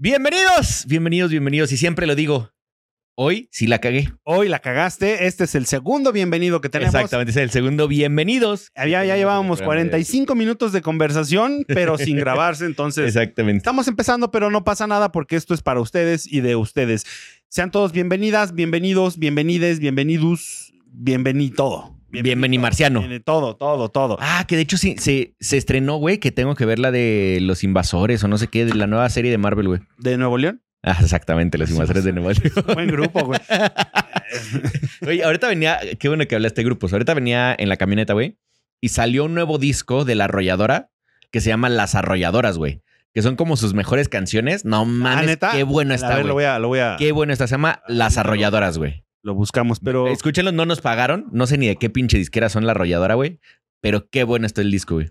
Bienvenidos, bienvenidos, bienvenidos. Y siempre lo digo, hoy sí la cagué. Hoy la cagaste. Este es el segundo bienvenido que tenemos. Exactamente, es el segundo bienvenidos. Ya, ya llevábamos 45 minutos de conversación, pero sin grabarse. Entonces, Exactamente. estamos empezando, pero no pasa nada porque esto es para ustedes y de ustedes. Sean todos bienvenidas, bienvenidos, bienvenides, bienvenidos, bienvenido todo. Bienveni marciano. Bienveni- Todo, todo, todo. Ah, que de hecho sí, se, se estrenó, güey, que tengo que ver la de los invasores o no sé qué, de la nueva serie de Marvel, güey. ¿De Nuevo León? Ah, exactamente, los invasores de Nueva York. Buen grupo, güey. Oye, ahorita venía, qué bueno que hablaste de grupos. Ahorita venía en la camioneta, güey, y salió un nuevo disco de la arrolladora que se llama Las Arrolladoras, güey. Que son como sus mejores canciones. No Ah, mames, ¿neta? qué bueno está, ver, lo güey. voy a, lo voy a, Qué bueno está. Se llama Las Arrolladoras, güey. Lo buscamos, pero Escúchenlo, no nos pagaron. No sé ni de qué pinche disquera son la arrolladora, güey. Pero qué bueno está el disco, güey.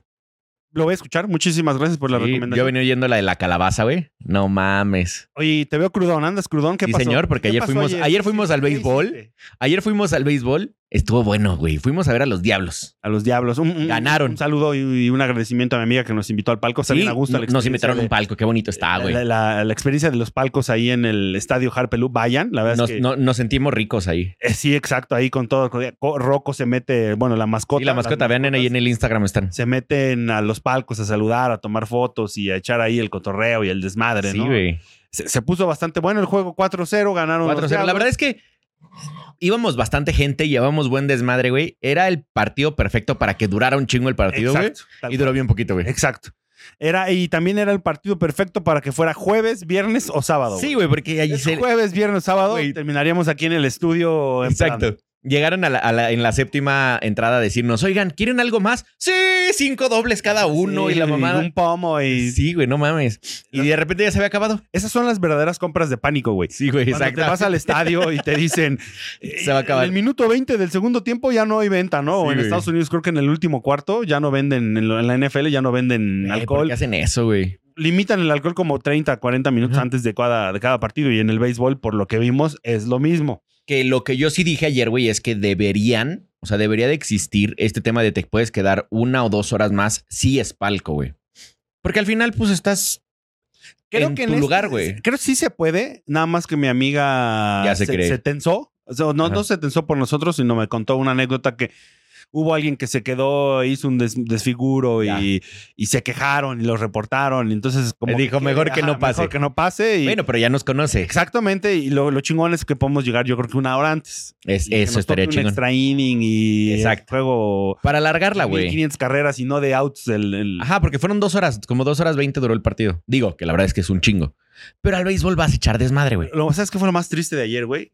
lo voy a escuchar. Muchísimas gracias por la Sí, recomendación. yo venía oyendo la de la calabaza, güey. No mames. Oye, te veo crudón, andas crudón, ¿qué Sí, pasó? señor, porque ¿Qué ayer pasó fuimos- ayer fuimos al ¿Qué béisbol. Ayer fuimos al béisbol. Estuvo bueno, güey. Fuimos a ver a los diablos. A los diablos. Un, un- Ganaron. Un saludo y, un agradecimiento a mi amiga que nos invitó al palco. Está Sí, bien a gusto la nos invitaron a un palco. Qué bonito está, güey. La, la- la experiencia de los palcos ahí en el estadio Harpelú. Vayan, la verdad Nos, es que. no- nos sentimos ricos ahí. eh, sí, exacto, ahí con todo. Rocco se mete, bueno, la mascota. Y la mascota, vean ahí en el Instagram están. Se meten a los palcos a saludar, a tomar fotos y a echar ahí el cotorreo y el desmadre, Sí, ¿no? güey. Se, se puso bastante bueno el juego 4-0, ganaron. los 4-0. La verdad es que íbamos bastante gente, llevamos buen desmadre, güey. Era el partido perfecto para que durara un chingo el partido, güey. Exacto, Y duró bien poquito, güey. Exacto. Era, y también era el partido perfecto para que fuera jueves, viernes o sábado. Sí, güey, porque allí se... Jueves, viernes, sábado. Güey. Terminaríamos aquí en el estudio. Exacto. Llegaron a la- a la- en la séptima entrada a decirnos, oigan, ¿quieren algo más? Sí, cinco dobles cada uno Sí, y la mamada. Un pomo y. Sí, güey, no mames. Y de repente ya se había acabado. Esas son las verdaderas compras de pánico, güey. Sí, güey, Cuando exacto. te vas al estadio y te dicen. Se va a acabar. En el minuto 20 del segundo tiempo ya no hay venta, ¿no? Sí, en güey. Estados Unidos creo que en el último cuarto ya no venden, en, la NFL ya no venden Eh, alcohol. ¿Por qué hacen eso, güey? Limitan el alcohol como 30, 40 minutos antes de cada, de cada partido. Y en el béisbol, por lo que vimos, es lo mismo. Que lo que yo sí dije ayer, güey, es que deberían, o sea, debería de existir este tema de te puedes quedar una o dos horas más si es palco, güey. Porque al final, pues estás en tu este- lugar, güey. Creo que sí se puede, nada más que mi amiga Ya se se, cree. se tensó. O sea, no, Ajá. no se tensó por nosotros, sino me contó una anécdota que hubo alguien que se quedó, hizo un des- desfiguro y, y se quejaron y lo reportaron. Entonces, como. Le dijo, "Mejor que no pase". Mejor que no pase. Y, Bueno, pero ya nos conoce. Exactamente. Y lo, lo chingón es que podemos llegar, yo creo que una hora antes. Es, que eso estaría chingón. Un extra inning y Exacto. juego. Para alargarla, güey. 1500 carreras y no de outs. El, el- Ajá, porque fueron dos horas, como dos horas veinte duró el partido. Digo, que la verdad es que es un chingo. Pero al béisbol vas a echar desmadre, güey. Lo, ¿Sabes qué fue lo más triste de ayer, güey?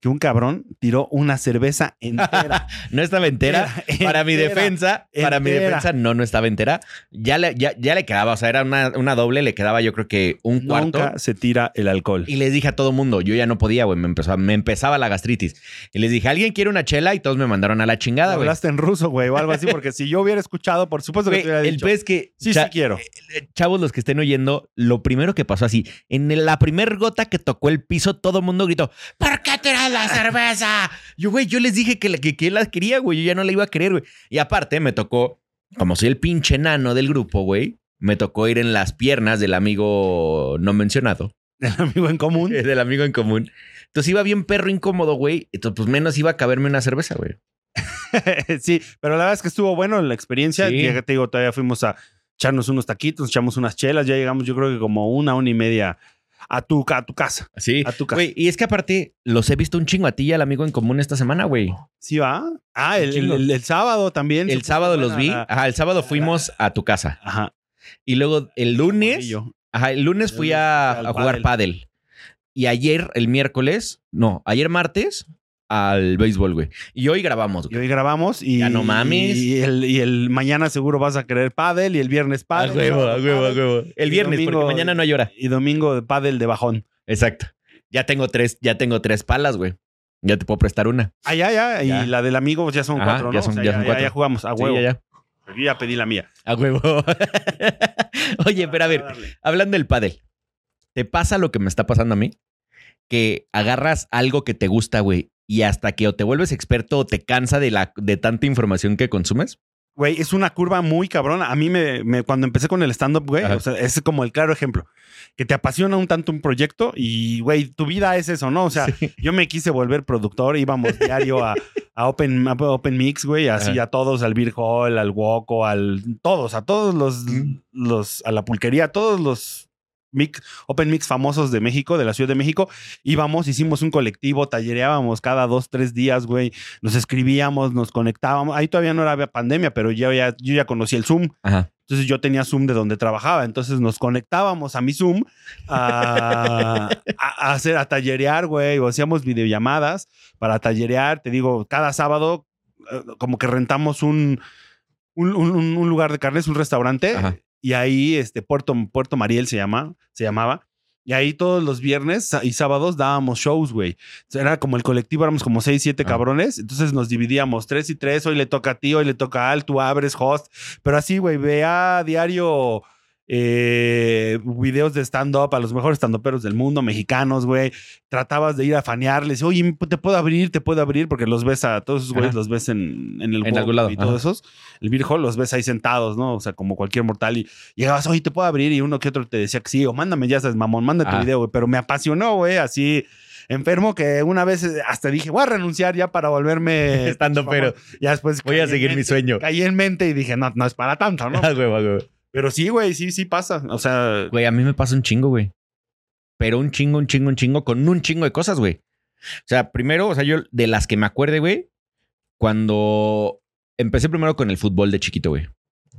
Que un cabrón tiró una cerveza entera. No estaba entera. Era Para mi entera, defensa, para mi defensa, no, no estaba entera. Ya le, ya, ya le quedaba, o sea, era una, una doble, le quedaba yo creo que un cuarto. Nunca se tira el alcohol. Y les dije a todo mundo, yo ya no podía, güey, me, empezó, me empezaba la gastritis. Y les dije, ¿alguien quiere una chela? Y todos me mandaron a la chingada, güey. Hablaste en ruso, güey, o algo así, porque si yo hubiera escuchado, por supuesto que te hubiera el dicho. pez que, sí, sí quiero. eh, chavos, los que estén oyendo, lo primero que pasó así, en el- la primer gota que tocó el piso, todo el mundo gritó, ¿por qué tiras la cerveza? Yo, güey, yo les dije que, la- que, que la quería, güey, yo ya no la iba a querer, güey. Y aparte me tocó, como soy el pinche nano del grupo, güey, me tocó ir en las piernas del amigo no mencionado, El amigo en común. del amigo en común. Entonces iba bien perro incómodo, güey. Entonces, pues menos iba a caberme una cerveza, güey. sí, pero la verdad es que estuvo bueno la experiencia. Sí. Ya te digo, todavía fuimos a echarnos unos taquitos, echamos unas chelas, ya llegamos, yo creo que como una, una y media a tu, a tu casa. Sí. A tu casa. Güey, y es que aparte, los he visto un chingo a ti y al amigo en común esta semana, güey. ¿Sí va? Ah, el, el- chingo. el- el sábado también. El sábado los vi. Ajá, el sábado fuimos a tu casa. Ajá. Y luego el lunes, ajá, el lunes fui a, a jugar pádel. Y ayer, el miércoles, no, ayer martes, al béisbol, güey. Y hoy grabamos, Y güey. hoy grabamos y. Ya no mames. Y el, y el mañana seguro vas a querer pádel y el viernes A pádel. huevo, a huevo, a huevo. El Y viernes, domingo- porque mañana no hay hora. Y domingo de pádel de bajón. Exacto. Ya tengo tres, ya tengo tres palas, güey. Ya te puedo prestar una. Ah, ya, ya. Ya. Y la del amigo ya son Ajá, cuatro, ¿no? ya son- O sea, ya son cuatro. Ya, jugamos a Sí, huevo. ya, ya. Yo ya pedí la mía. A huevo. Oye, pero a ver, hablando del pádel, ¿te pasa lo que me está pasando a mí? Que agarras algo que te gusta, güey, y hasta que o te vuelves experto o te cansa de, la, de tanta información que consumes. Güey, es una curva muy cabrona. A mí me, me- cuando empecé con el stand-up, güey, o sea, es como el claro ejemplo. Que te apasiona un tanto un proyecto y, güey, tu vida es eso, ¿no? O sea, Sí. yo me quise volver productor, íbamos diario a, a Open, a Open Mix, güey, así Ajá. a todos, al Beer Hall, al Woco, al todos, a todos los, Mm. los, a la pulquería, a todos los mix, Open Mix famosos de México, de la Ciudad de México, íbamos, hicimos un colectivo, tallereábamos cada dos, tres días, güey, nos escribíamos, nos conectábamos, ahí todavía no era pandemia, pero yo ya, yo ya conocí el Zoom, Ajá. entonces yo tenía Zoom de donde trabajaba. Entonces nos conectábamos a mi Zoom a, hacer, a tallerear, güey. O hacíamos videollamadas para tallerear. Te digo, cada sábado eh, como que rentamos un, un, un- un lugar de carnes, un restaurante. Ajá. Y ahí, este, Puerto, Puerto Mariel se llama, se llamaba. Y ahí todos los viernes y sábados dábamos shows, güey. Era como el colectivo, éramos como seis, siete Ah. cabrones. Entonces nos dividíamos tres y tres. Hoy le toca a ti, hoy le toca a Al, tú abres, host. Pero así, güey, vea diario eh, videos de stand-up a los mejores stand-uperos del mundo, mexicanos, güey. Tratabas de ir a fanearles. Oye, te puedo abrir, te puedo abrir, porque los ves a todos esos güeyes, los ves en, en el En algún lado, y todos esos. El Beer Hall los ves ahí sentados, ¿no? O sea, como cualquier mortal. Y llegabas, oye, te puedo abrir. Y uno que otro te decía que sí, o mándame, ya sabes, mamón, manda tu Ajá. video, güey. Pero me apasionó, güey, así enfermo que una vez eh, hasta dije, voy a renunciar ya para volverme Estando, pero Ya después voy a seguir mi sueño. Caí en mente y dije, no, no es para tanto, ¿no? Pero sí, güey, sí, sí pasa. O sea, Güey, a mí me pasa un chingo, güey. Pero un chingo, un chingo, un chingo, con un chingo de cosas, güey. O sea, primero, o sea, yo de las que me acuerde, güey, cuando empecé primero con el fútbol de chiquito, güey.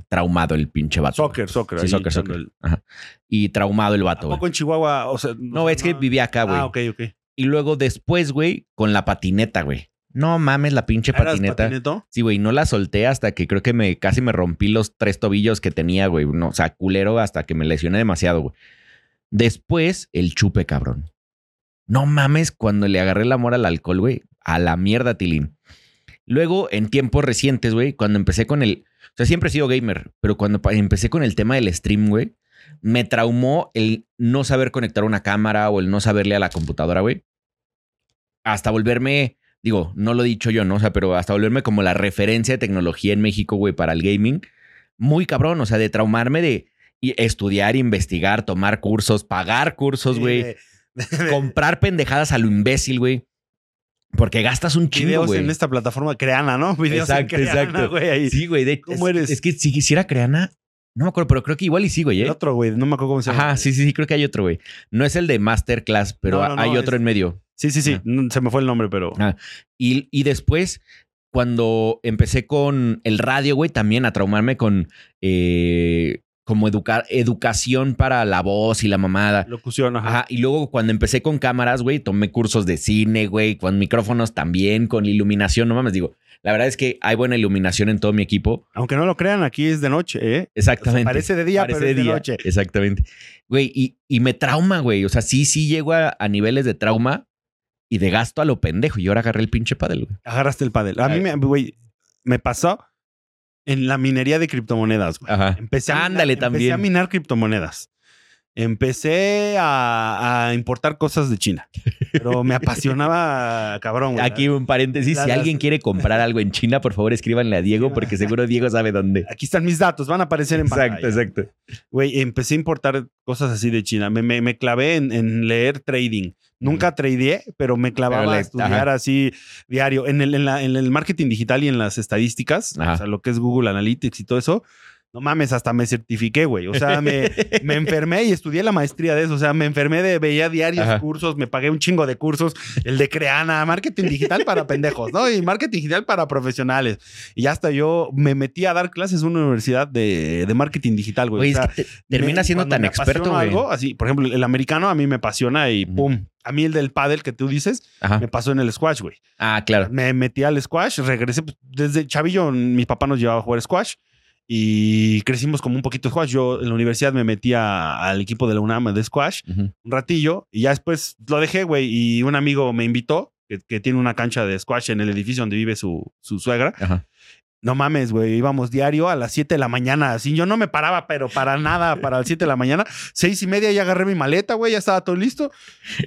Traumado el pinche vato. soccer, soccer. Sí, soccer, soccer. el- Ajá. Y traumado el ¿A vato, poco güey. en Chihuahua? O sea, No, es que vivía acá, güey. Ah, ok, ok. Y luego después, güey, con la patineta, güey. No mames, la pinche ¿Eras patineta. patineto? Sí, güey, no la solté hasta que creo que me casi me rompí los tres tobillos que tenía, güey. No, o sea, culero hasta que me lesioné demasiado, güey. Después, el chupe, cabrón. No mames, cuando le agarré el amor al alcohol, güey. A la mierda, Tilín. Luego, en tiempos recientes, güey, cuando empecé con el. O sea, siempre he sido gamer, pero cuando empecé con el tema del stream, güey, me traumó el no saber conectar una cámara o el no saberle a la computadora, güey. Hasta volverme, digo, no lo he dicho yo, ¿no? O sea, pero hasta volverme como la referencia de tecnología en México, güey, para el gaming. Muy cabrón, o sea, de traumarme de estudiar, investigar, tomar cursos, pagar cursos, güey, comprar pendejadas a lo imbécil, güey. Porque gastas un chingo, Videos güey. en esta plataforma creana, ¿no? Videos Exacto, en creana, exacto. ahí. Sí, güey. de- ¿Cómo es, eres? Es que si quisiera creana, no me acuerdo, pero creo que igual y sí, güey. El ¿eh? otro, güey, no me acuerdo cómo se llama. Ajá, sí, sí, sí, creo que hay otro, güey. No es el de Masterclass, pero No, no, no, hay otro es- en medio. Sí, sí, sí. Se me fue el nombre, pero. Ah, Y, y después, cuando empecé con el radio, güey, también a traumarme con eh, como educar, educación para la voz y la mamada. Locución, ajá. Ajá, y luego cuando empecé con cámaras, güey, tomé cursos de cine, güey, con micrófonos también, con iluminación, no mames, digo, la verdad es que hay buena iluminación en todo mi equipo. Aunque no lo crean, aquí es de noche, ¿eh? Exactamente. O sea, parece de día, Parece pero es de día. noche. Exactamente. Güey, y, y me trauma, güey. O sea, sí, sí llego a, a niveles de trauma y de gasto a lo pendejo. Y ahora agarré el pinche padel, güey. Agarraste el pádel. A mí, Ay. me, güey, me pasó en la minería de criptomonedas, güey. Ajá. Empecé a minar- Ándale Empecé también. a minar criptomonedas. Empecé a, a importar cosas de China. Pero me apasionaba, cabrón. Aquí un paréntesis. La- si alguien quiere comprar algo en China, por favor escríbanle a Diego, porque seguro Diego sabe dónde. Aquí están mis datos, van a aparecer en Exacto, pantalla. exacto. Güey, empecé a importar cosas así de China. Me, me, me clavé en, en leer trading. Nunca tradeé, pero me clavaba Pero le- a estudiar ajá. así diario. En el, en, el marketing digital y en las estadísticas, Ajá. o sea, lo que es Google Analytics y todo eso. No mames, hasta me certifiqué, güey. O sea, me, me enfermé y estudié la maestría de eso. O sea, me enfermé de, veía diarios Ajá. cursos, me pagué un chingo de cursos. El de Creana, marketing digital para pendejos, ¿no? Y marketing digital para profesionales. Y hasta yo me metí a dar clases en una universidad de, de marketing digital, güey. Güey, O sea, es que te- termina me- siendo tan me experto, güey. algo, así, por ejemplo, el americano a mí me apasiona y pum. A mí el del pádel que tú dices Ajá. me pasó en el squash, güey. Ah, claro. Me metí al squash, regresé pues, desde chavillo, mi papá nos llevaba a jugar squash y crecimos como un poquito squash. Yo en la universidad me metí a- al equipo de la UNAM de squash Ujú. un ratillo y ya después lo dejé, güey, y un amigo me invitó que, que tiene una cancha de squash en el edificio donde vive su, su suegra. Ajá. No mames, güey. Íbamos diario a las 7 de la mañana. Así yo no me paraba, pero para nada, para las 7 de la mañana. Seis y media ya agarré mi maleta, güey. Ya estaba todo listo.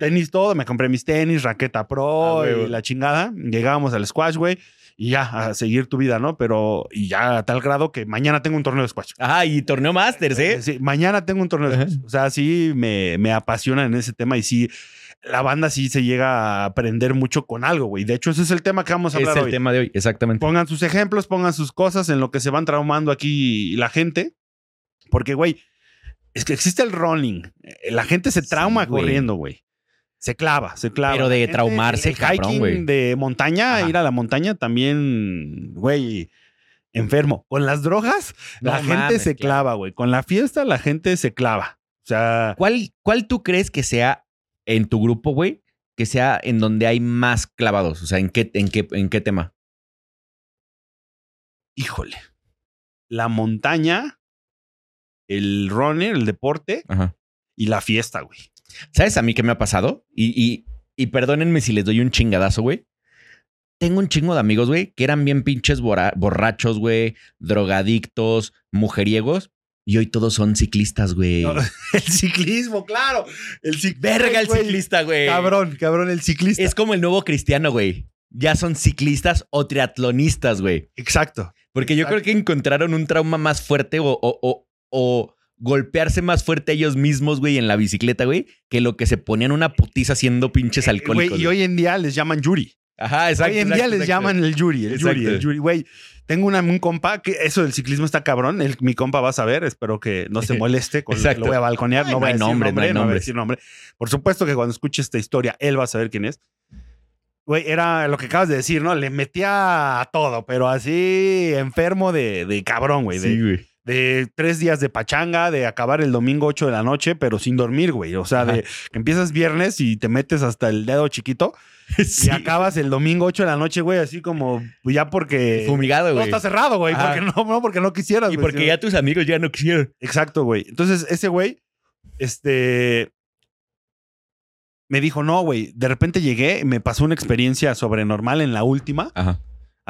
Tenis todo. Me compré mis tenis, raqueta pro Ah, y la chingada. Llegábamos al squash, güey. Y ya, a seguir tu vida, ¿no? Pero, y ya a tal grado que mañana tengo un torneo de squash. Ajá, y torneo Masters, ¿eh? Sí, mañana tengo un torneo de squash. O sea, sí me, me apasiona en ese tema y sí, la banda sí se llega a aprender mucho con algo, güey. De hecho, ese es el tema que vamos a Es hablar el hoy. tema de hoy, exactamente. Pongan sus ejemplos, pongan sus cosas en lo que se van traumando aquí la gente. Porque, güey, es que existe el running. Eh, La gente se trauma Sí, güey. corriendo, güey. Se clava, se clava. Pero de traumarse, el cabrón, hiking güey. de montaña, Ajá. ir a la montaña también, güey, enfermo. Con las drogas, la gente se clava, güey. Con la fiesta, la gente se clava. O sea, ¿Cuál, ¿Cuál tú crees que sea en tu grupo, güey? Que sea en donde hay más clavados. O sea, ¿en qué, en qué, en qué tema? híjole. La montaña, el runner, el deporte Ajá. y la fiesta, güey. ¿Sabes a mí qué me ha pasado? Y, y, y perdónenme si les doy un chingadazo, güey. Tengo un chingo de amigos, güey, que eran bien pinches borrachos, güey, drogadictos, mujeriegos. Y hoy todos son ciclistas, güey. No, el ciclismo, claro. El cic- Verga el güey, ciclista, güey. Cabrón, cabrón, el ciclista. Es como el nuevo cristiano, güey. Ya son ciclistas o triatlonistas, güey. Exacto. Porque yo creo que encontraron un trauma más fuerte o, o, o, o golpearse más fuerte ellos mismos, güey, en la bicicleta, güey, que lo que se ponían una putiza haciendo pinches Eh, alcohólicos. güey, y hoy en día les llaman Yuri. Ajá, exacto. hoy en día exacto, les exacto. llaman el Yuri, el Yuri, Exacto. el Yuri. Güey, tengo una, un compa que eso del ciclismo está cabrón. El- mi compa va a saber, espero que no se moleste con lo que Exacto. lo voy a balconear. Ay, no no voy a hay decir nombre, nombre, no hay no voy a decir nombre. Por supuesto que cuando escuche esta historia, él va a saber quién es. Güey, era lo que acabas de decir, ¿no? Le metía a todo, pero así enfermo de, de cabrón, güey. Sí, güey. De tres días de pachanga, de acabar el domingo 8 de la noche, pero sin dormir, güey. O sea, Ajá. de que empiezas viernes y te metes hasta el dedo chiquito Sí. y acabas el domingo 8 de la noche, güey, así como pues ya porque Fumigado, güey. está cerrado, güey, porque no, no, porque no quisieras, Y güey, porque ya tus amigos ya no quisieron. Exacto, güey. Entonces, ese güey, este. Me dijo, no, güey. De repente llegué, me pasó una experiencia sobrenormal en la última. Ajá.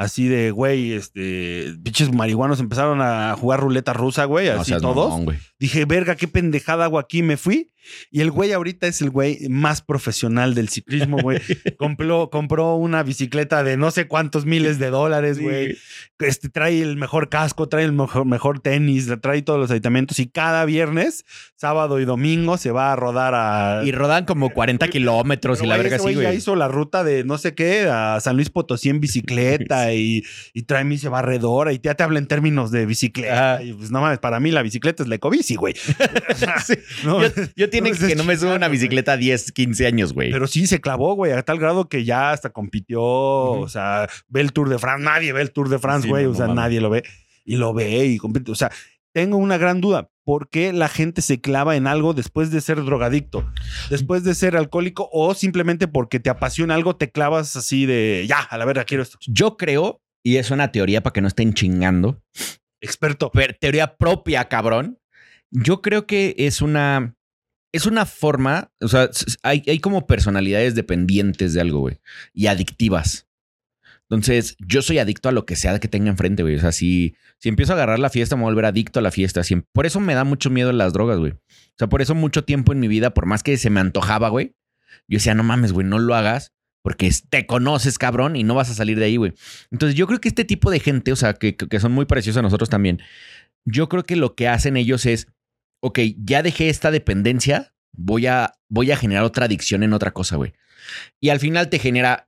Así de, güey, este. Pinches marihuanos empezaron a jugar ruleta rusa, güey. No Así todos. Dije, verga, qué pendejada hago aquí. Me fui. Y el güey ahorita es el güey más profesional del ciclismo, güey. compró, compró una bicicleta de no sé cuántos miles de dólares, Sí, güey. Este, trae el mejor casco, trae el mejor, mejor tenis, trae todos los aditamentos. Y cada viernes, sábado y domingo se va a rodar a. Y rodan como 40 kilómetros y la verga así, güey ya hizo la ruta de no sé qué a San Luis Potosí en bicicleta y, y trae mi barredora y ya te habla en términos de bicicleta. Ajá. Y pues no mames, para mí la bicicleta es la ecobici, güey. No, Yo, yo tiene no, que no me subo a una bicicleta 10, 15 años, güey. Pero sí se clavó, güey, a tal grado que ya hasta compitió, o sea, ve el Tour de France, nadie ve el Tour de France, Sí, güey, no, o sea, nadie lo ve y lo ve y compite, o sea, tengo una gran duda, ¿por qué la gente se clava en algo después de ser drogadicto, después de ser alcohólico o simplemente porque te apasiona algo te clavas así de, ya, a la verga, quiero esto. Yo creo, y es una teoría para que no estén chingando, Experto. pero teoría propia, cabrón. Yo creo que es una. Es una forma. O sea, hay, hay como personalidades dependientes de algo, güey. Y adictivas. Entonces, yo soy adicto a lo que sea que tenga enfrente, güey. O sea, si, si empiezo a agarrar la fiesta, me voy a volver adicto a la fiesta. Si- por eso me da mucho miedo las drogas, güey. O sea, por eso mucho tiempo en mi vida, por más que se me antojaba, güey, yo decía, no mames, güey, no lo hagas porque te conoces, cabrón, y no vas a salir de ahí, güey. Entonces, yo creo que este tipo de gente, o sea, que, que son muy parecidos a nosotros también, yo creo que lo que hacen ellos es, ok, ya dejé esta dependencia, voy a, voy a generar otra adicción en otra cosa, güey. Y al final te genera,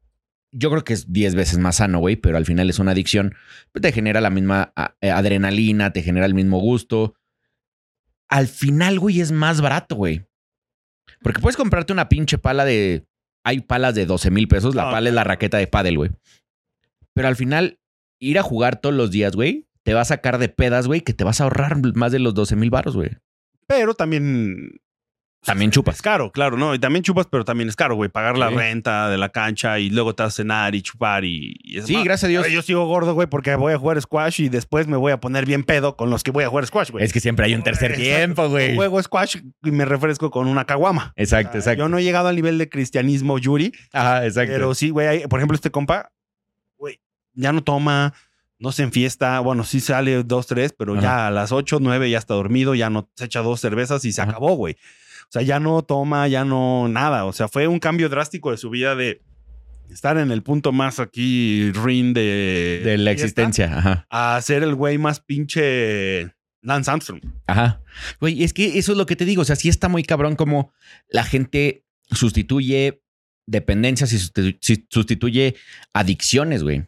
yo creo que es 10 veces más sano, güey, pero al final es una adicción, te genera la misma eh, adrenalina, te genera el mismo gusto. Al final, güey, es más barato, güey. Porque puedes comprarte una pinche pala de... Hay palas de 12 mil pesos, la No, pala es la raqueta de pádel, güey. Pero al final, ir a jugar todos los días, güey, te va a sacar de pedas, güey, que te vas a ahorrar más de los 12 mil baros, güey. Pero también También chupas. es caro, claro, ¿no? Y también chupas, pero también es caro, güey. Pagar la Sí. renta de la cancha y luego te vas a cenar y chupar y, y es Sí, más. gracias a Dios. Yo sigo gordo, güey, porque voy a jugar squash y después me voy a poner bien pedo con los que voy a jugar squash, güey. Es que siempre hay un tercer Exacto. tiempo, güey. Juego squash y me refresco con una caguama. Exacto, O sea, exacto. Yo no he llegado al nivel de cristianismo Yuri, Ajá, exacto. pero sí, güey. Por ejemplo, este compa, güey, ya no toma, no se enfiesta. Bueno, sí sale dos, tres, pero Ajá. ya a las ocho, nueve ya está dormido, ya no se echa dos cervezas y se Ajá. acabó, güey. O sea, ya no toma, ya no nada. O sea, fue un cambio drástico de su vida de estar en el punto más aquí rin de, De la existencia. Ajá. a ser el güey más pinche Lance Armstrong. Ajá. Güey, es que eso es lo que te digo. O sea, sí está muy cabrón como la gente sustituye dependencias y sustitu- sustituye adicciones, güey.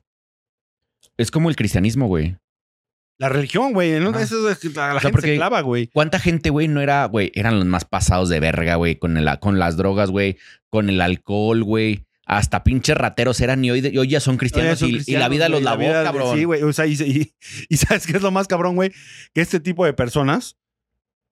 Es como el cristianismo, güey. La religión, güey. ¿no? Eso es, la, la sea, gente se clava, güey. ¿Cuánta gente, güey, no era, güey? Eran los más pasados de verga, güey, con, el- con las drogas, güey, con el alcohol, güey. Hasta pinches rateros eran y hoy, y hoy ya son cristianos, son y- la vida los güey, la lavó, cabrón. Sí, güey. O sea, y, y- y ¿sabes qué es lo más cabrón, güey? Que este tipo de personas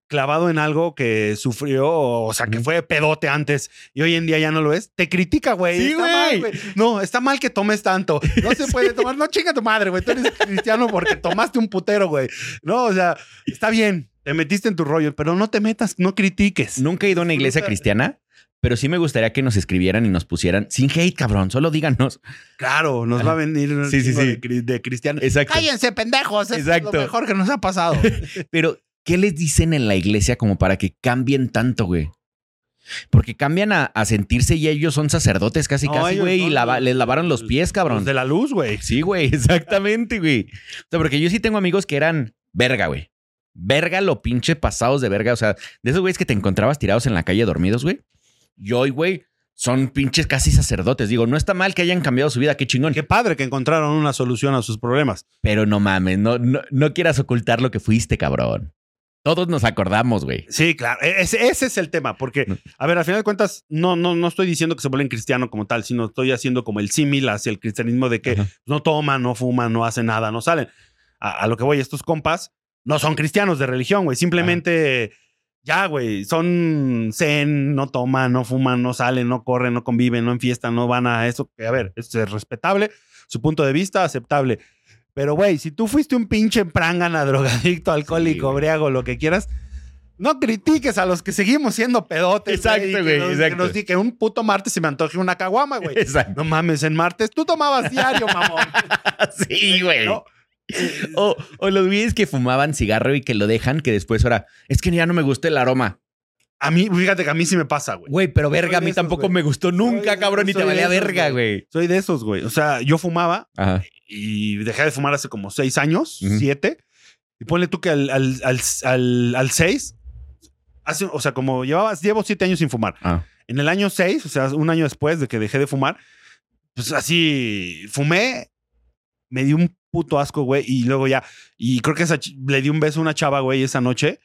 clavado en algo que sufrió, o sea, que fue pedote antes y hoy en día ya no lo es, te critica, güey. Sí, Está güey. mal, güey. No, está mal que tomes tanto. No se puede tomar. No, chinga tu madre, güey. Tú eres cristiano porque tomaste un putero, güey. No, o sea, está bien. Te metiste en tu rollo, pero no te metas, no critiques. Nunca he ido a una iglesia cristiana, pero sí me gustaría que nos escribieran y nos pusieran, sin hate, cabrón, solo díganos. Claro, nos va a venir un Sí, sí, sí. de, de cristianos. Exacto. Cállense, pendejos. Es Exacto. lo mejor que nos ha pasado. Pero, ¿qué les dicen en la iglesia como para que cambien tanto, güey? Porque cambian a, a sentirse y ellos son sacerdotes casi, No, casi, güey, y lava- les lavaron los pies, cabrón. Los de la luz, güey. Sí, güey, exactamente, güey. O sea, porque yo sí tengo amigos que eran verga, güey. Verga lo pinche pasados de verga. O sea, de esos güeyes que te encontrabas tirados en la calle dormidos, güey. Y hoy, güey, son pinches casi sacerdotes. Digo, no está mal que hayan cambiado su vida, qué chingón. Qué padre que encontraron una solución a sus problemas. Pero no mames, no, no, no quieras ocultar lo que fuiste, cabrón. Todos nos acordamos, güey. Sí, claro. E- Ese, ese es el tema, porque, No. a ver, al final de cuentas, no, no, no estoy diciendo que se vuelven cristiano como tal, sino estoy haciendo como el símil hacia el cristianismo de que Ajá. no toman, no fuman, no hacen nada, no salen. A, a lo que voy, estos compas no son cristianos de religión, güey. Simplemente, ya, güey, son zen, no toman, no fuman, no salen, no corren, no conviven, no enfiestan, no van a eso. Que, a ver, esto es respetable, su punto de vista, aceptable. Pero, güey, si tú fuiste un pinche prangana, drogadicto, alcohólico, güey. briago, lo que quieras, no critiques a los que seguimos siendo pedotes. Exacto, güey, exacto. Que nos di que un puto martes se me antoje una caguama, güey. Exacto. No mames, en martes tú tomabas diario, mamón. Sí, güey. No, O, o los güeyes que fumaban cigarro y que lo dejan, que después ahora, es que ya no me gusta el aroma. A mí, fíjate que a mí sí me pasa, güey. Güey, pero verga, a mí esos, tampoco güey. me gustó nunca, Soy- cabrón, y te valía esos, verga, güey. Soy de esos, güey. O sea, yo fumaba Ajá. y dejé de fumar hace como seis años, Ujú. siete. Y ponle tú que al, al, al, al, al seis, hace, o sea, como llevabas, llevo siete años sin fumar. Ah. En el año seis, o sea, un año después de que dejé de fumar, pues así fumé, me dio un puto asco, güey, y luego ya, y creo que esa le di un beso a una chava, güey, esa noche.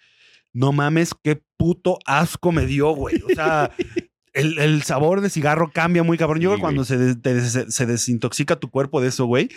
No mames, qué puto asco me dio, güey. O sea, el, el sabor de cigarro cambia muy cabrón. Yo Sí, creo que cuando se, te se desintoxica tu cuerpo de eso, güey.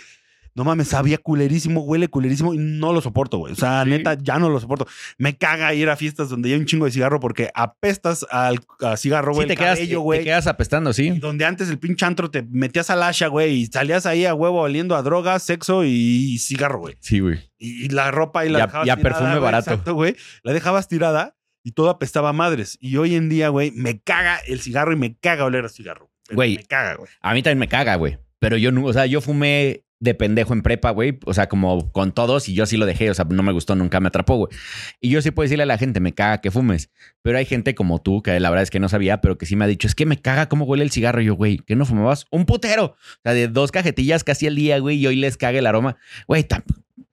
No mames, sabía culerísimo, huele culerísimo y no lo soporto, güey. O sea, Sí. neta, ya no lo soporto. Me caga ir a fiestas donde hay un chingo de cigarro porque apestas al a cigarro, Sí, güey. te el quedas, cabello, te quedas apestando, sí. Donde antes el pinche antro te metías al asha, güey, y salías ahí a huevo oliendo a drogas, sexo y cigarro, güey. Sí, güey. Y, y la ropa y la Y a- dejabas y a tirada, perfume güey, barato. Exacto, güey. La dejabas tirada y todo apestaba a madres. Y hoy en día, güey, me caga el cigarro y me caga oler a cigarro. Güey. Me caga, güey. A mí también me caga, güey. Pero yo no, o sea, yo fumé de pendejo en prepa, güey. O sea, como con todos y yo sí lo dejé. O sea, no me gustó, nunca me atrapó, güey. Y yo sí puedo decirle a la gente, me caga que fumes. Pero hay gente como tú, que la verdad es que no sabía, pero que sí me ha dicho, es que me caga cómo huele el cigarro. Y yo, güey, ¿qué no fumabas? Un putero. O sea, de dos cajetillas casi al día, güey, y hoy les caga el aroma. Güey,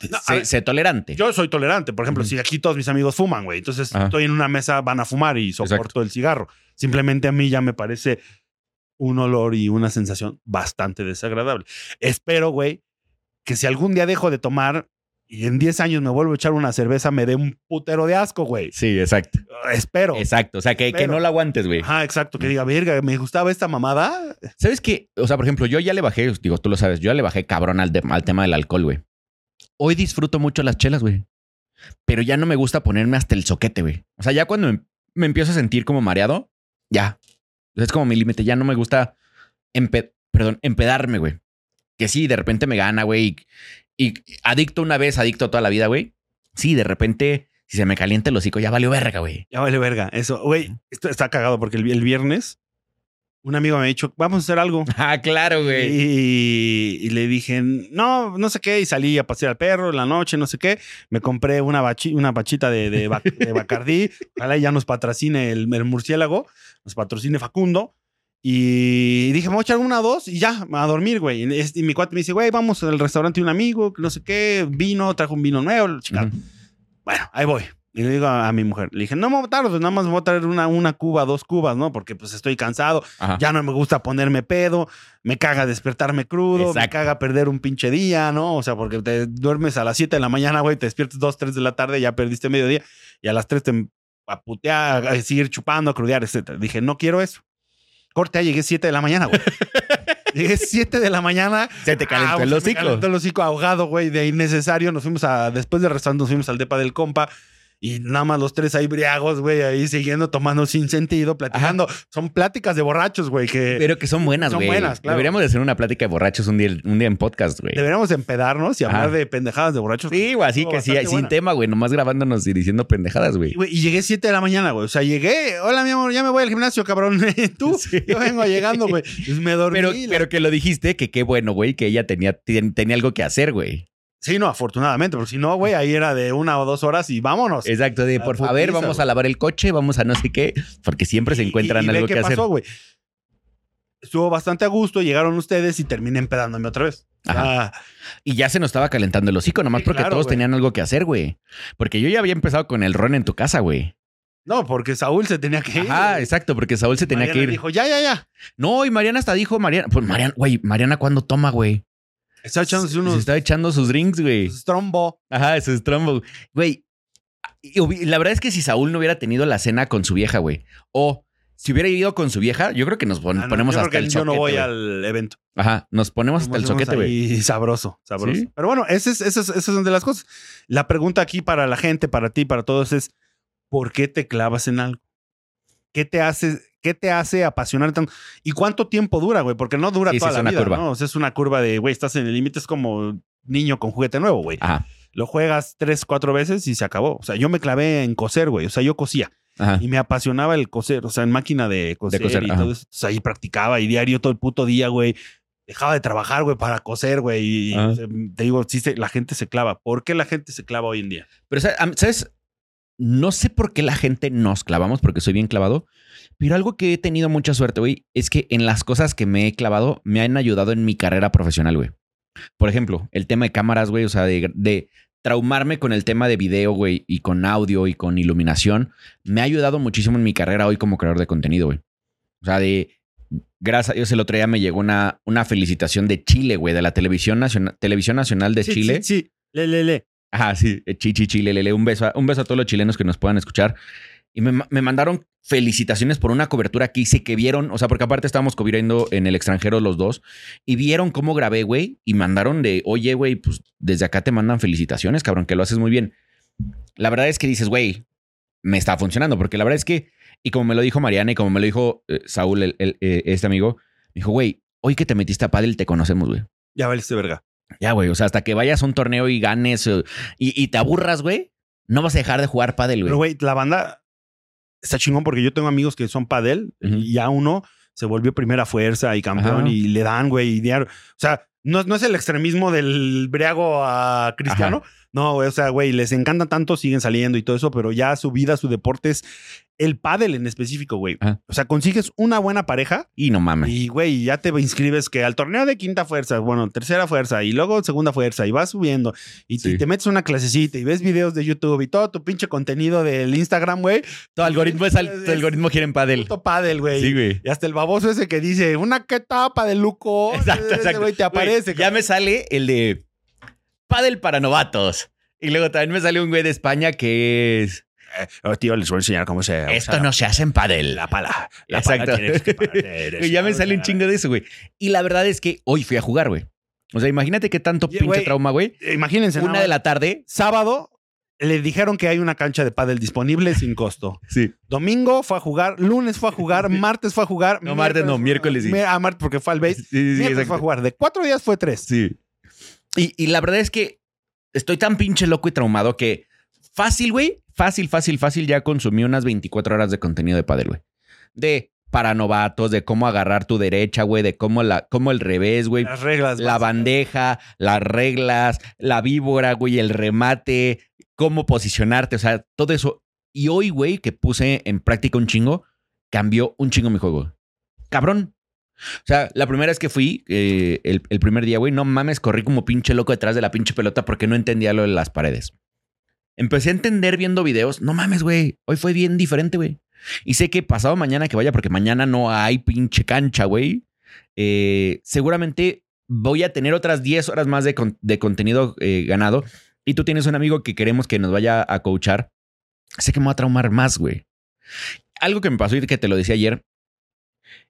No, sé, ver, sé tolerante. Yo soy tolerante. Por ejemplo, si aquí todos mis amigos fuman, güey. Entonces Ajá. estoy en una mesa, van a fumar y soporto Exacto. el cigarro. Simplemente a mí ya me parece un olor y una sensación bastante desagradable. Espero, güey, que si algún día dejo de tomar y en 10 años me vuelvo a echar una cerveza, me dé un putero de asco, güey. Sí, exacto. Espero. Exacto. O sea, que, que no la aguantes, güey. Ajá, exacto. Que diga, verga, me gustaba esta mamada. ¿Sabes qué? O sea, por ejemplo, yo ya le bajé, digo, tú lo sabes, yo ya le bajé cabrón al, de- al tema del alcohol, güey. Hoy disfruto mucho las chelas, güey. Pero ya no me gusta ponerme hasta el soquete, güey. O sea, ya cuando me, me empiezo a sentir como mareado, ya. Es como mi límite, ya no me gusta empe- perdón, empedarme, güey. Que sí, de repente me gana, güey. Y, y adicto una vez, adicto toda la vida, güey. Sí, de repente, si se me calienta el hocico, ya valió verga, güey. Ya vale verga. Eso, güey, esto está cagado porque el, el viernes un amigo me ha dicho, vamos a hacer algo. Ah, claro, güey. Y, y le dije, no, no sé qué, y salí a pasear al perro en la noche, no sé qué. Me compré una, bachi- una bachita de, de, de Bacardí. Ojalá ya nos patrocine el, el murciélago, nos patrocine Facundo. Y dije, me voy a echar una o dos y ya, a dormir, güey. Y, y mi cuate me dice, güey, vamos al restaurante de un amigo, no sé qué, vino, trajo un vino nuevo, la chingada. Ujú. Bueno, ahí voy. Y le digo a, a mi mujer, le dije, no me voy a tarde, nada más me voy a traer una, una cuba, dos cubas, ¿no? Porque pues estoy cansado, Ajá. ya no me gusta ponerme pedo, me caga despertarme crudo, me caga perder un pinche día, ¿no? O sea, porque te duermes a las 7 de la mañana, güey, te despiertas 2, 3 de la tarde, ya perdiste mediodía, y a las 3 te a putear, a seguir chupando, a crudear, etc. Dije, no quiero eso. Corte, llegué 7 de la mañana, güey. llegué 7 de la mañana. Se te calentó Ah, el se me hocico. calentó el hocico ahogado, güey, de innecesario. Nos fuimos a, después del restaurante, nos fuimos al depa del compa. Y nada más los tres ahí briagos, güey, ahí siguiendo, tomando sin sentido, platicando. Son pláticas de borrachos, güey, que Pero que son buenas, Son güey. buenas, claro. Deberíamos de hacer una plática de borrachos un día, un día en podcast, güey. deberíamos empedarnos y hablar de pendejadas de borrachos. Sí, güey, así que sí, sin tema, güey, nomás grabándonos y diciendo pendejadas, Y, güey. güey, y llegué 7 de la mañana, güey. O sea, llegué, hola, mi amor, ya me voy al gimnasio, cabrón. Tú, Sí. yo vengo llegando, güey. Pues me dormí. Pero, la- pero que lo dijiste, que qué bueno, güey, que ella tenía, ten- tenía algo que hacer, güey. Sí, no, afortunadamente, porque si no, güey, ahí era de una o dos horas y vámonos. Exacto, de por favor, vamos a lavar el coche, vamos a no sé qué, porque siempre se encuentran y- algo qué que hacer. pasó, güey. Estuvo bastante a gusto, llegaron ustedes y terminé empedándome otra vez. Ajá. Ah, Y ya se nos estaba calentando el hocico, nomás Sí, porque claro, todos tenían algo que hacer, güey. Porque yo ya había empezado con el ron en tu casa, güey. no, porque Saúl se tenía que ir. Güey. exacto, porque Saúl se tenía Mariana que ir. dijo, ya, ya, ya. No, y Mariana hasta dijo, Mariana, pues Mariana, güey, Mariana cuándo toma, güey. Está echándose Se unos estaba echando sus drinks, güey. strombo. Ajá, eso es trombo. Güey, la verdad es que si Saúl no hubiera tenido la cena con su vieja, güey, o si hubiera ido con su vieja, yo creo que nos pon- Ah, no, ponemos yo hasta el Yo soquete, no voy al evento. Ajá, nos ponemos hasta el soquete, güey. Sabroso, sabroso. Sí. Pero bueno, ese es- esas son de las cosas. La pregunta aquí para la gente, para ti, para todos es, ¿por qué te clavas en algo? ¿Qué te hace, qué te hace apasionar tanto? ¿Y cuánto tiempo dura, güey? Porque no dura Sí, toda es la una vida, curva. ¿no? O sea, es una curva de, güey, estás en el límite, es como niño con juguete nuevo, güey. Ajá, Lo juegas tres, cuatro veces y se acabó. O sea, yo me clavé en coser, güey. O sea, yo cosía ajá. y me apasionaba el coser, o sea, en máquina de coser, coser, y ajá. todo eso. Entonces, ahí practicaba y diario todo el puto día, güey. Dejaba de trabajar, güey, para coser, güey. Y o sea, te digo, sí, la gente se clava. ¿Por qué la gente se clava hoy en día? Pero, ¿sabes? No sé por qué la gente nos clavamos, porque soy bien clavado, pero algo que he tenido mucha suerte, güey, es que en las cosas que me he clavado me han ayudado en mi carrera profesional, güey. Por ejemplo, el tema de cámaras, güey, o sea, de, de traumarme con el tema de video, güey, y con audio y con iluminación, me ha ayudado muchísimo en mi carrera hoy como creador de contenido, güey. O sea, de... Gracias a Dios, el otro día me llegó una, una felicitación de Chile, güey, de la Televisión Nacional, Televisión Nacional de Sí, Chile. Sí, sí. Le, le, le. Ajá, sí, eh, chi, chi, chi, le, le, le. Un beso, a, un beso a todos los chilenos que nos puedan escuchar. Y me, me mandaron felicitaciones por una cobertura que hice que vieron, o sea, porque aparte estábamos cubriendo en el extranjero los dos, y vieron cómo grabé, güey, y mandaron de, oye, güey, pues desde acá te mandan felicitaciones, cabrón, que lo haces muy bien. La verdad es que dices, güey, me está funcionando, porque la verdad es que, y como me lo dijo Mariana y como me lo dijo eh, Saúl, el- el, eh, este amigo, me dijo, güey, hoy que te metiste a pádel te conocemos, güey. Ya valiste verga. Ya, güey. O sea, hasta que vayas a un torneo y ganes eh, y, y te aburras, güey, no vas a dejar de jugar pádel, Pero, güey. güey, la banda está chingón porque yo tengo amigos que son padel y ya uno se volvió primera fuerza y campeón Ajá. y le dan, güey, y diario. O sea, no, no es el extremismo del briago a Cristiano. No, güey, o sea, güey, les encanta tanto, siguen saliendo y todo eso, pero ya su vida, su deporte es el pádel en específico, güey. O sea, consigues una buena pareja Y no mames. y, güey, ya te inscribes que al torneo de quinta fuerza, bueno, tercera fuerza y luego segunda fuerza y vas subiendo y, te- Sí. te metes una clasecita y ves videos de YouTube y todo tu pinche contenido del Instagram, güey. Tu algoritmo es al- tu algoritmo gira en pádel. Puto pádel, güey. Sí, güey. Y hasta el baboso ese que dice, una que tapa de Luco. Exacto, Ese exacto. güey te aparece. Güey, ya me sale el de pádel para novatos. Y luego también me sale un güey de España que es Oh, tío, les voy a enseñar cómo se esto no se hace en pádel. La pala. La Exacto. pala que ya me sale un chingo de eso, güey. Y la verdad es que hoy fui a jugar, güey. O sea, imagínate qué tanto pinche güey, trauma, güey. Imagínense. Una de la tarde. Sábado le dijeron que hay una cancha de pádel disponible sin costo. Sí. Domingo fue a jugar, lunes fue a jugar, martes fue a jugar. No, martes no, miércoles sí. Mi- Ah, martes porque fue al base. Sí, sí, sí, exacto. fue a jugar. De cuatro días fue tres. Sí. Y, y la verdad es que estoy tan pinche loco y traumado que fácil, güey. Fácil, fácil, fácil. Ya consumí unas 24 horas de contenido de padel, güey. De para novatos, de cómo agarrar tu derecha, güey, de cómo, la, cómo el revés, güey. Las reglas. La bandeja, las reglas, la víbora, güey, el remate, cómo posicionarte, o sea, todo eso. Y hoy, güey, que puse en práctica un chingo, cambió un chingo mi juego. cabrón. O sea, la primera vez que fui, eh, el, el primer día, güey, no mames, corrí como pinche loco detrás de la pinche pelota porque no entendía lo de las paredes. Empecé a entender viendo videos. No mames, güey. Hoy fue bien diferente, güey. Y sé que pasado mañana que vaya, porque mañana no hay pinche cancha, güey. eh, seguramente voy a tener otras 10 horas más de, de contenido eh, ganado. Y tú tienes un amigo que queremos que nos vaya a coachar. Sé que me va a traumar más, güey. Algo que me pasó y que te lo decía ayer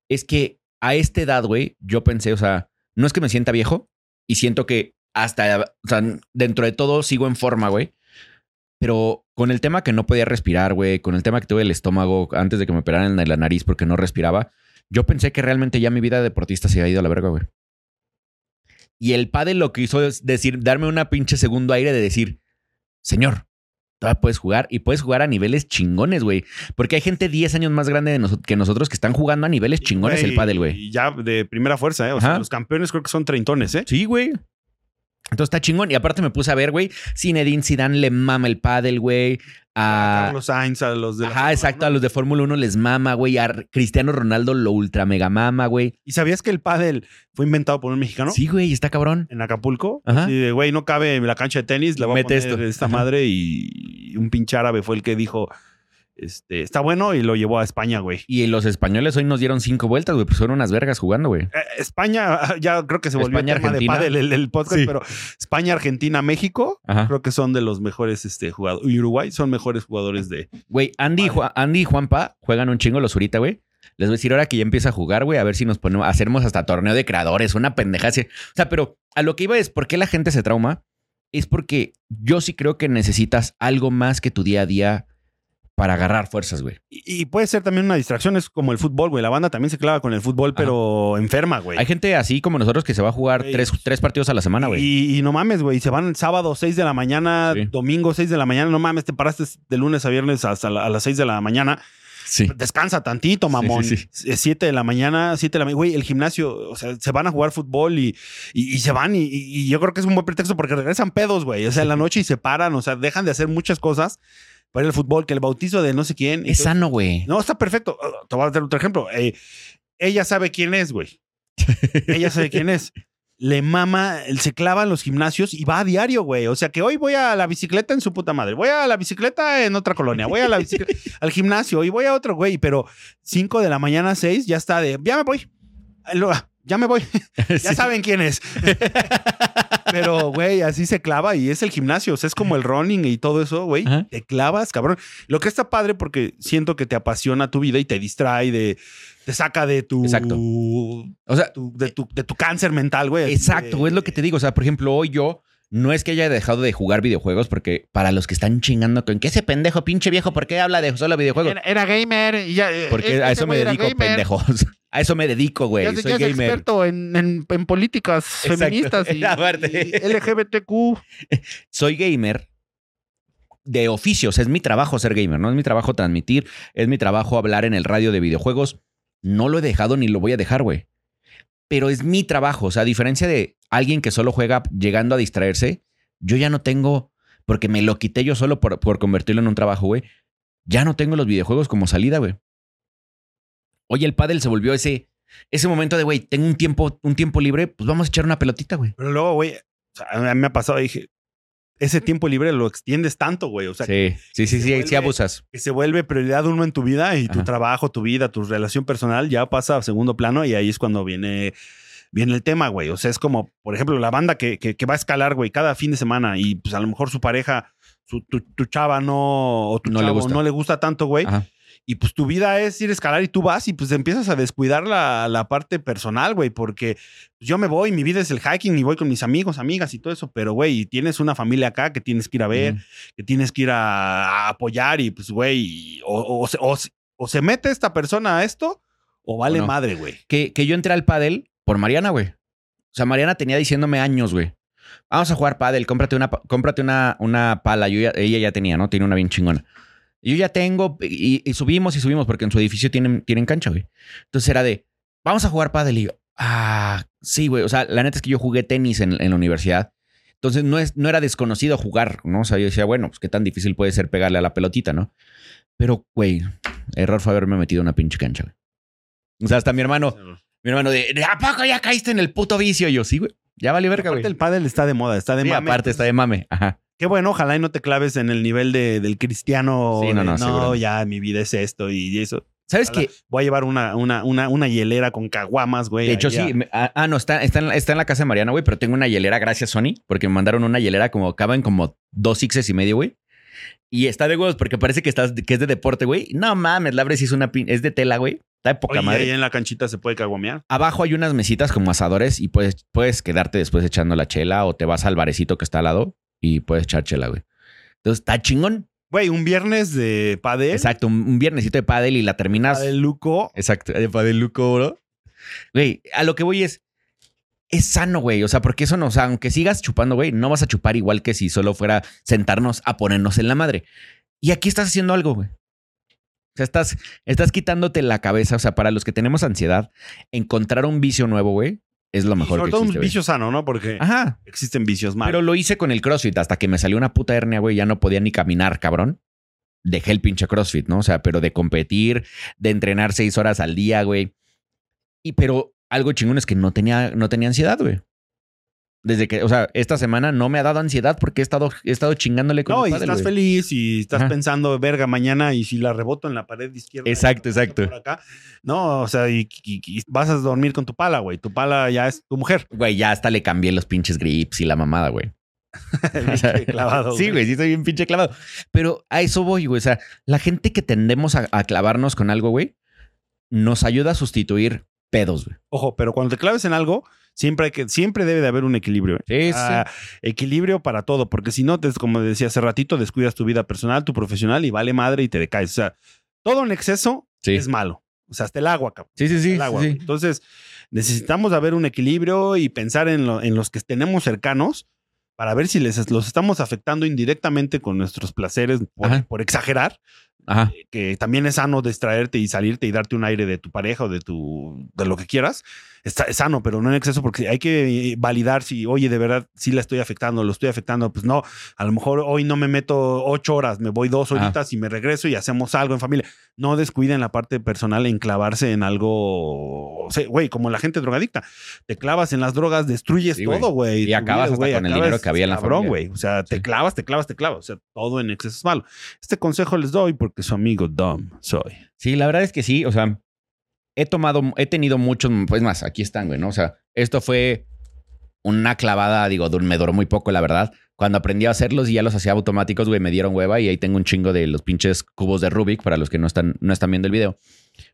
es que a esta edad, güey, yo pensé, o sea, no es que me sienta viejo y siento que hasta, dentro de todo sigo en forma, güey. Pero con el tema que no podía respirar, güey, con el tema que tuve el estómago antes de que me operaran en la nariz porque no respiraba, yo pensé que realmente ya mi vida de deportista se había ido a la verga, güey. Y el padre lo que hizo es decir, darme una pinche segundo aire de decir, señor, todavía puedes jugar y puedes jugar a niveles chingones, güey. Porque hay gente 10 años más grande de noso- que nosotros que están jugando a niveles chingones el pádel, güey. Y ya de primera fuerza, ¿eh? O sea, los campeones creo que son treintones, ¿eh? Sí, güey. Entonces está chingón. Y aparte me puse a ver, güey, Zinedine Zidane le mama el pádel, güey. A... Carlos Sainz, a los de la Ajá, Fórmula exacto. A los de Fórmula 1 les mama, güey. A Cristiano Ronaldo lo ultra mega mama, güey. ¿Y sabías que el pádel fue inventado por un mexicano? Sí, güey, está cabrón. En Acapulco. Ajá. Así de, güey, no cabe en la cancha de tenis, le voy a Mete poner esto. esta Ajá. madre y un pinche árabe fue el que dijo, este, está bueno y lo llevó a España, güey. Y los españoles hoy nos dieron cinco vueltas, güey. Pues fueron unas vergas jugando, güey. Eh, España, ya creo que se volvió España, tema Argentina. de pádel el, el podcast, Sí. pero España, Argentina, México, Ajá. creo que son de los mejores este, jugadores. Y Uruguay son mejores jugadores de... Güey, Andy. Ju- Andy y Juanpa juegan un chingo los ahorita, güey. Les voy a decir ahora que ya empieza a jugar, güey, a ver si nos ponemos, hacemos hasta torneo de creadores, una pendeja así. O sea, pero a lo que iba es, ¿por qué la gente se trauma? Es porque yo sí creo que necesitas algo más que tu día a día para agarrar fuerzas, güey. Y, y puede ser también una distracción, es como el fútbol, güey. La banda también se clava con el fútbol, pero enferma, güey. Hay gente así como nosotros que se va a jugar Güey. tres, tres partidos a la semana, güey. Y, y no mames, güey. Se van sábado 6 de la mañana, Sí. domingo 6 de la mañana. No mames, te paraste de lunes a viernes hasta la- a las 6 de la mañana. Sí. Descansa tantito, mamón. sí, 7 de la mañana, 7 de la mañana. Güey, el gimnasio, o sea, se van a jugar fútbol y, y, y se van. Y, y yo creo que es un buen pretexto porque regresan pedos, güey. O sea, en la noche y se paran, o sea, dejan de hacer muchas cosas para ir al fútbol, que el bautizo de no sé quién. Es Entonces- sano, güey. no, está perfecto. Uh, Te voy a dar otro ejemplo. Eh, ella sabe quién es, güey. ella sabe quién es. Le mama, se clava en los gimnasios y va a diario, güey. O sea que hoy voy a la bicicleta en su puta madre. Voy a la bicicleta en otra colonia. Voy a la bicicleta al gimnasio y voy a otro, güey. Pero 5 de la mañana, 6, ya está de, ya me voy. Lo- Ya me voy. Ya Sí. saben quién es. Pero, güey, así se clava y es el gimnasio. O sea, es como el running y todo eso, güey. Te clavas, cabrón. Lo que está padre porque siento que te apasiona tu vida y te distrae, de, te saca de tu, Exacto. O sea, tu- de, tu, de tu cáncer mental, güey. Exacto, de- es lo que te digo. O sea, por ejemplo, hoy yo no es que haya dejado de jugar videojuegos, porque para los que están chingando con que ese pendejo, pinche viejo, ¿por qué habla de solo videojuegos? Era, era gamer y ya. eh, Porque ese a eso me dedico, gamer. pendejos. A eso me dedico, güey. Ya, Soy ya es gamer. experto en, en- en políticas Exacto. feministas y LGBTQ. Soy gamer de oficios. Es mi trabajo ser gamer, no es mi trabajo transmitir, es mi trabajo hablar en el radio de videojuegos. No lo he dejado ni lo voy a dejar, güey. Pero es mi trabajo. O sea, a diferencia de alguien que solo juega llegando a distraerse, yo ya no tengo, porque me lo quité yo solo por, por convertirlo en un trabajo, güey. Ya no tengo los videojuegos como salida, güey. Oye, el pádel se volvió ese, ese momento de, güey, tengo un tiempo, un tiempo libre, pues vamos a echar una pelotita, güey. Pero luego, güey, a mí me ha pasado, dije, ese tiempo libre lo extiendes tanto, güey. O sea, Sí, sí, sí, se sí, sí, abusas. que se vuelve prioridad uno en tu vida y tu trabajo, tu vida, tu relación personal ya pasa a segundo plano y ahí es cuando viene, viene el tema, güey. O sea, es como, por ejemplo, la banda que, que, que va a escalar, güey, cada fin de semana y pues a lo mejor su pareja, su, tu, tu chava no, o tu No le gusta. no le gusta tanto, güey. Ajá. Y pues tu vida es ir a escalar y tú vas y pues empiezas a descuidar la, la parte personal, güey, porque pues, yo me voy, mi vida es el hiking y voy con mis amigos, amigas y todo eso, pero güey, tienes una familia acá que tienes que ir a ver, que tienes que ir a, a apoyar y pues, güey, o, o se- o se- o se mete esta persona a esto o vale no. madre, güey. que, que yo entré al pádel por Mariana, güey. O sea, Mariana tenía diciéndome años, güey. Vamos a jugar pádel, cómprate una, cómprate una, una pala. Yo ya- ella ya tenía, ¿no? Tiene una bien chingona. Yo ya tengo, y, subimos y subimos, porque en su edificio tienen, tienen cancha, güey. Entonces era de, vamos a jugar pádel. Y yo, ah, sí, güey. O sea, la neta es que yo jugué tenis en, la universidad. Entonces no, es, no era desconocido jugar, ¿no? O sea, yo decía, bueno, pues qué tan difícil puede ser pegarle a la pelotita, ¿no? Pero, güey, error fue haberme metido una pinche cancha, güey. O sea, hasta mi hermano, mi hermano de, ¿de a poco ya caíste en el puto vicio? Y yo, sí, güey. Ya vale verga, güey. El pádel está de moda, está de Sí, mame. aparte está de mame. Ajá. Qué bueno, ojalá y no te claves en el nivel de, del cristiano. Sí, no, de, no, seguro. ya mi vida es esto y eso. ¿Sabes qué? Voy a llevar una, una, una, una hielera con caguamas, güey. De hecho, sí. ah, ah, no, está, está, en la, está en la casa de Mariana, güey, pero tengo una hielera, gracias, Sony, porque me mandaron una hielera como caben como dos sixes y medio, güey. Y está de huevos porque parece que, estás, que es de deporte, güey. No mames, la abres y es una pin- es de tela, güey. Está de poca Oye, madre. ahí en la canchita se puede caguamear. Abajo hay unas mesitas como asadores y puedes, puedes quedarte después echando la chela o te vas al barecito que está al lado y puedes echar chela, güey. Entonces está chingón. Güey, un viernes de padel. Exacto, un, un viernesito de pádel y la terminas. Padel Luco. Exacto, de padeluco, bro. Güey, a lo que voy es. Es sano, güey. O sea, porque eso no, o sea, aunque sigas chupando, güey, no vas a chupar igual que si solo fuera sentarnos a ponernos en la madre. Y aquí estás haciendo algo, güey. O sea, estás, estás quitándote la cabeza. O sea, para los que tenemos ansiedad, encontrar un vicio nuevo, güey, es lo Y mejor sobre que todo existe, un güey. vicio sano, ¿no? Porque Ajá. existen vicios malos. Pero lo hice con el CrossFit hasta que me salió una puta hernia, güey. Ya no podía ni caminar, cabrón. Dejé el pinche CrossFit, ¿no? O sea, pero de competir, de entrenar seis horas al día, güey. Y pero algo chingón es que no tenía, no tenía ansiedad, güey. Desde que, o sea, esta semana no me ha dado ansiedad porque he estado, he estado chingándole con no, el y estás güey. feliz y estás Ajá. pensando, verga, mañana y si la reboto en la pared izquierda. Exacto, exacto. por acá. No, o sea, y, y- y vas a dormir con tu pala, güey. Tu pala ya es tu mujer. Güey, ya hasta le cambié los pinches grips y la mamada, güey. Clavado. Sí, güey, sí, soy un pinche clavado. Pero a eso voy, güey. O sea, la gente que tendemos a, a clavarnos con algo, güey, nos ayuda a sustituir pedos, güey. Ojo, pero cuando te claves en algo, siempre hay que, siempre debe de haber un equilibrio. ¿eh? Sí, sí. Ah, equilibrio para todo, porque si no, como decía hace ratito, descuidas tu vida personal, tu profesional y vale madre y te decaes. O sea, todo en exceso Sí. es malo. O sea, hasta el agua, cabrón. Sí, sí, sí. el agua. sí. güey. Entonces, necesitamos haber un equilibrio y pensar en, lo- en los que tenemos cercanos para ver si les los estamos afectando indirectamente con nuestros placeres por, exagerar, Ajá. que también es sano distraerte y salirte y darte un aire de tu pareja o de tu de lo que quieras. Está, es sano, pero no en exceso porque hay que validar si, oye, de verdad sí la estoy afectando, lo estoy afectando. Pues no, a lo mejor hoy no me meto ocho horas, me voy dos Ajá. horitas y me regreso y hacemos algo en familia. No descuiden la parte personal en clavarse en algo, o sea, güey, como la gente drogadicta. Te clavas en las drogas, destruyes Sí, todo, güey. Y acabas hasta güey, con el dinero que había en la cabrón, familia. güey. O sea, te Sí. clavas, te clavas, te clavas. O sea, todo en exceso es malo. Este consejo les doy porque su amigo Dom soy. Sí, la verdad es que sí. O sea, he tomado, he tenido muchos, pues más, aquí están, güey, ¿no? O sea, esto fue una clavada, digo, me duró muy poco, la verdad. Cuando aprendí a hacerlos y ya los hacía automáticos, güey, me dieron hueva y ahí tengo un chingo de los pinches cubos de Rubik para los que no están, no están viendo el video.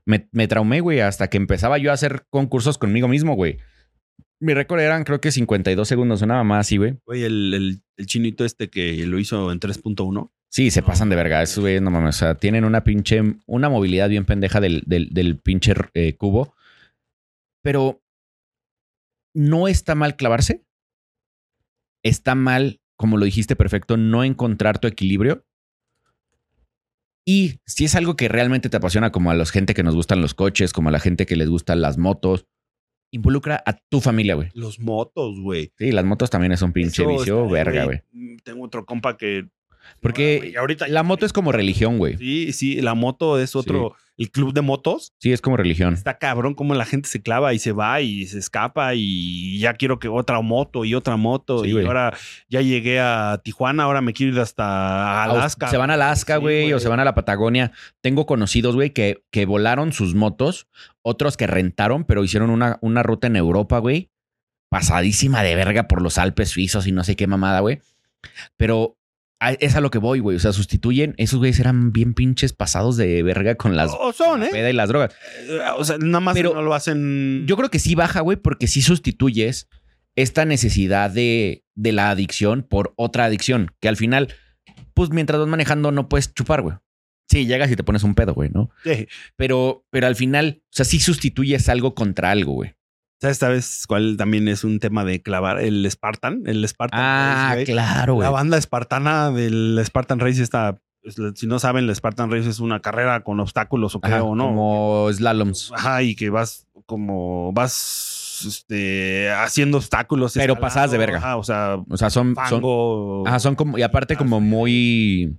Me, me traumé, güey, hasta que empezaba yo a hacer concursos conmigo mismo, güey. Mi récord eran, creo que 52 segundos, una mamá así, güey. Oye, el, el- el chinito este que lo hizo en 3.1. Sí, se pasan de verga. Esos güeyes, no mames. O sea, tienen una pinche, una movilidad bien pendeja del, del, del pinche eh, cubo. Pero no está mal clavarse. Está mal, como lo dijiste perfecto, no encontrar tu equilibrio. Y si es algo que realmente te apasiona, como a la gente que nos gustan los coches, como a la gente que les gustan las motos, involucra a tu familia, güey. Los motos, güey. Sí, las motos también es un pinche Eso vicio, está- verga, güey. Tengo otro compa que. Porque ahorita La moto es como religión, güey. Sí, sí, la moto es otro. El club de motos. Sí, es como religión. Está cabrón como la gente se clava y se va y se escapa y ya quiero que otra moto y otra moto Sí, y ahora ya llegué a Tijuana, ahora me quiero ir hasta Alaska. Se van a Alaska, Sí, güey, o se van a la Patagonia. Tengo conocidos, güey, que, que volaron sus motos, otros que rentaron, pero hicieron una, una ruta en Europa, güey, pasadísima de verga por los Alpes suizos y no sé qué mamada, güey. Pero a- es a lo que voy, güey. O sea, sustituyen, esos güeyes eran bien pinches pasados de verga con las O son, la ¿eh? peda y las drogas. Eh, O sea, nada más Pero no lo hacen. Yo creo que sí baja, güey, porque sí sustituyes esta necesidad de, de la adicción por otra adicción, que al final, pues mientras vas manejando no puedes chupar, güey. Sí, llegas y te pones un pedo, güey, ¿no? Sí. Pero, pero al final, o sea, sí sustituyes algo contra algo, güey. ¿Sabes esta vez cuál también es un tema de clavar? El Spartan. El Spartan. Ah, Race, claro, güey. La banda espartana del Spartan Race está. pues, Si no saben, el Spartan Race es una carrera con obstáculos, o creo, ¿no? Como slaloms. Ajá, y que vas como vas este, haciendo obstáculos. Pero pasadas de verga. Ajá, o sea, O sea, son, son, fango. ajá, son como, y aparte como muy,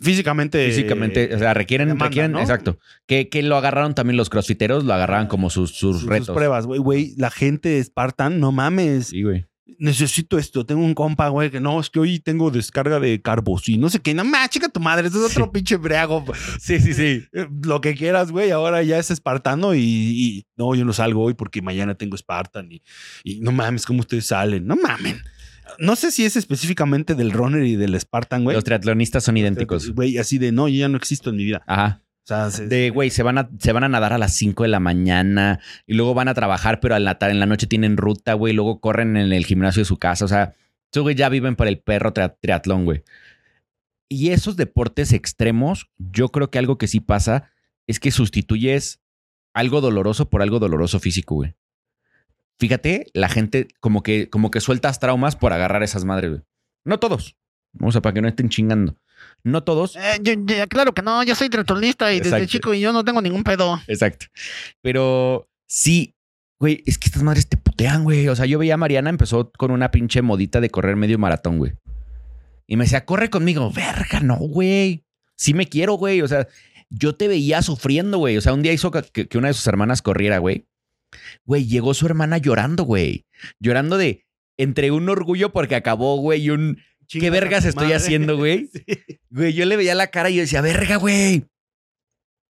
físicamente. Físicamente, o sea, requieren, demanda, requieren, ¿no? exacto. Que, que lo agarraron también los crossfiteros, lo agarraban como sus, sus, sus, retos. sus pruebas, güey, güey. La gente de Spartan, no mames. Sí, güey. Necesito esto. Tengo un compa, güey, que no, es que hoy tengo descarga de carbos y no sé qué. No más, chica tu madre. Es otro pinche briago. Sí, sí, sí. Eh, Lo que quieras, güey. Ahora ya es espartano y, y no, yo no salgo hoy porque mañana tengo Spartan y, y no mames, ¿cómo ustedes salen? No mamen. No sé si es específicamente del runner y del Spartan, güey. Los triatlonistas son idénticos. Güey, así de no, yo ya no existo en mi vida. Ajá. O sea, se- De, güey, se van, a, se van a nadar a las 5 de la mañana y luego van a trabajar, pero a la ta- en la noche tienen ruta, güey. Luego corren en el gimnasio de su casa. O sea, esos güey ya viven para el perro tria- triatlón, güey. Y esos deportes extremos, yo creo que algo que sí pasa es que sustituyes algo doloroso por algo doloroso físico, güey. Fíjate, la gente como que, como que sueltas traumas por agarrar esas madres, güey. No todos. Vamos a para que no estén chingando. No todos. Eh, yo- yo- claro que no, yo soy triatlonista y desde chico y yo no tengo ningún pedo. Exacto. Pero sí, güey, es que estas madres te putean, güey. O sea, yo veía a Mariana, empezó con una pinche modita de correr medio maratón, güey. Y me decía, corre conmigo. Verga, no, güey. Sí me quiero, güey. O sea, yo te veía sufriendo, güey. O sea, un día hizo que, que una de sus hermanas corriera, güey. Güey, llegó su hermana llorando, güey. Llorando de entre un orgullo porque acabó, güey, y un ¿Qué vergas estoy madre. haciendo, güey? Sí. Güey, yo le veía la cara y yo decía, verga, güey.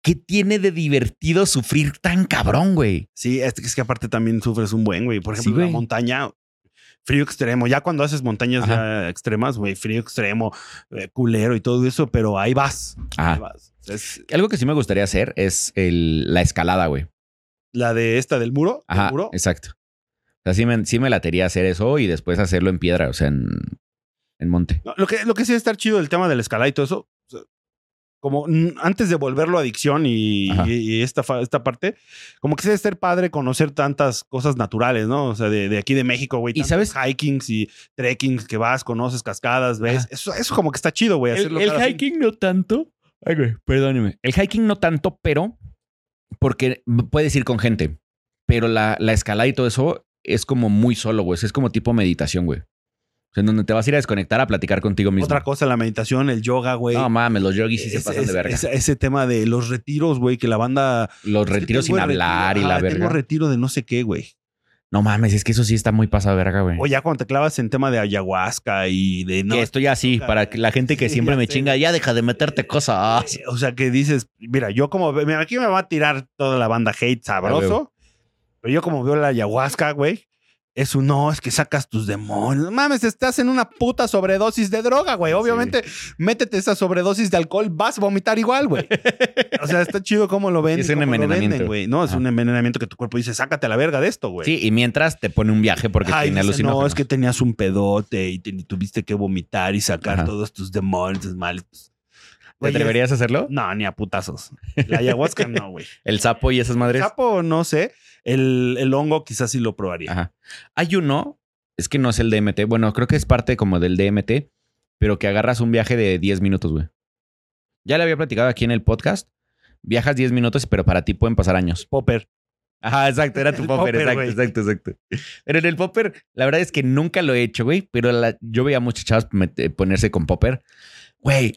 ¿Qué tiene de divertido sufrir tan cabrón, güey? Sí, es que, es que aparte también sufres un buen, güey. Por Sí, ejemplo, la montaña, frío extremo. Ya cuando haces montañas Ajá. ya extremas, güey, frío extremo, eh, culero y todo eso, pero ahí vas. Ah. Ahí vas. Es Algo que sí me gustaría hacer es el- la escalada, güey. La de esta del muro. del Ajá, muro. exacto. O sea, sí me, sí me latería hacer eso y después hacerlo en piedra, o sea, en, en monte. No, lo, que, lo que sí debe estar chido del tema de la escalada y todo eso, o sea, como antes de volverlo adicción y, y- y esta, esta parte, como que sí debe estar padre conocer tantas cosas naturales, ¿no? O sea, de, de aquí de México, güey. Y sabes- Hikings y trekkings que vas, conoces cascadas, ves. Eso, eso como que está chido, güey. El, hacerlo el fin. hiking no tanto. Ay, güey, perdóneme. El hiking no tanto, pero porque puedes ir con gente. Pero la, la escalada y todo eso es como muy solo, güey. Es como tipo meditación, güey. O sea, en donde te vas a ir a desconectar a platicar contigo mismo. Otra cosa, la meditación, el yoga, güey. No mames, los yogis sí se pasan de verga. Ese, ese tema de los retiros, güey, que la banda. los retiros sin hablar retiro- y la ajá, Tengo verga. retiro de no sé qué, güey. No mames, es que eso sí está muy pasado verga, güey. O ya cuando te clavas en tema de ayahuasca y de no. que estoy así, para que la gente que Sí, siempre me sé. chinga, ya deja de meterte cosas. Eh, O sea, que dices, mira, yo como, mira, aquí me va a tirar toda la banda hate sabroso, pero yo como veo la ayahuasca, güey, es un no, es que sacas tus demonios. Mames, estás en una puta sobredosis de droga, güey. Obviamente, métete esa sobredosis de alcohol, vas a vomitar igual, güey. O sea, está chido cómo lo venden. es un envenenamiento. güey. No, es un envenenamiento que tu cuerpo dice, sácate a la verga de esto, güey. Sí, y mientras te pone un viaje porque Ay, tiene dice, no, es que tenías un pedote y te- y tuviste que vomitar y sacar Ajá. todos tus demonios tus males. ¿Te atreverías a hacerlo? No, ni a putazos. La ayahuasca no, güey. El sapo y esas madres. Sapo, no sé. El, el hongo quizás sí lo probaría. Ajá. Hay uno, es que no es el DMT. Bueno, creo que es parte como del DMT, pero que agarras un viaje de 10 minutos, güey. Ya le había platicado aquí en el podcast. Viajas 10 minutos, pero para ti pueden pasar años. Popper. Ajá, exacto, era tu popper, popper, exacto, exacto, exacto. Pero en el popper, la verdad es que nunca lo he hecho, güey, pero la- yo veía a muchas chavas ponerse con popper. Güey,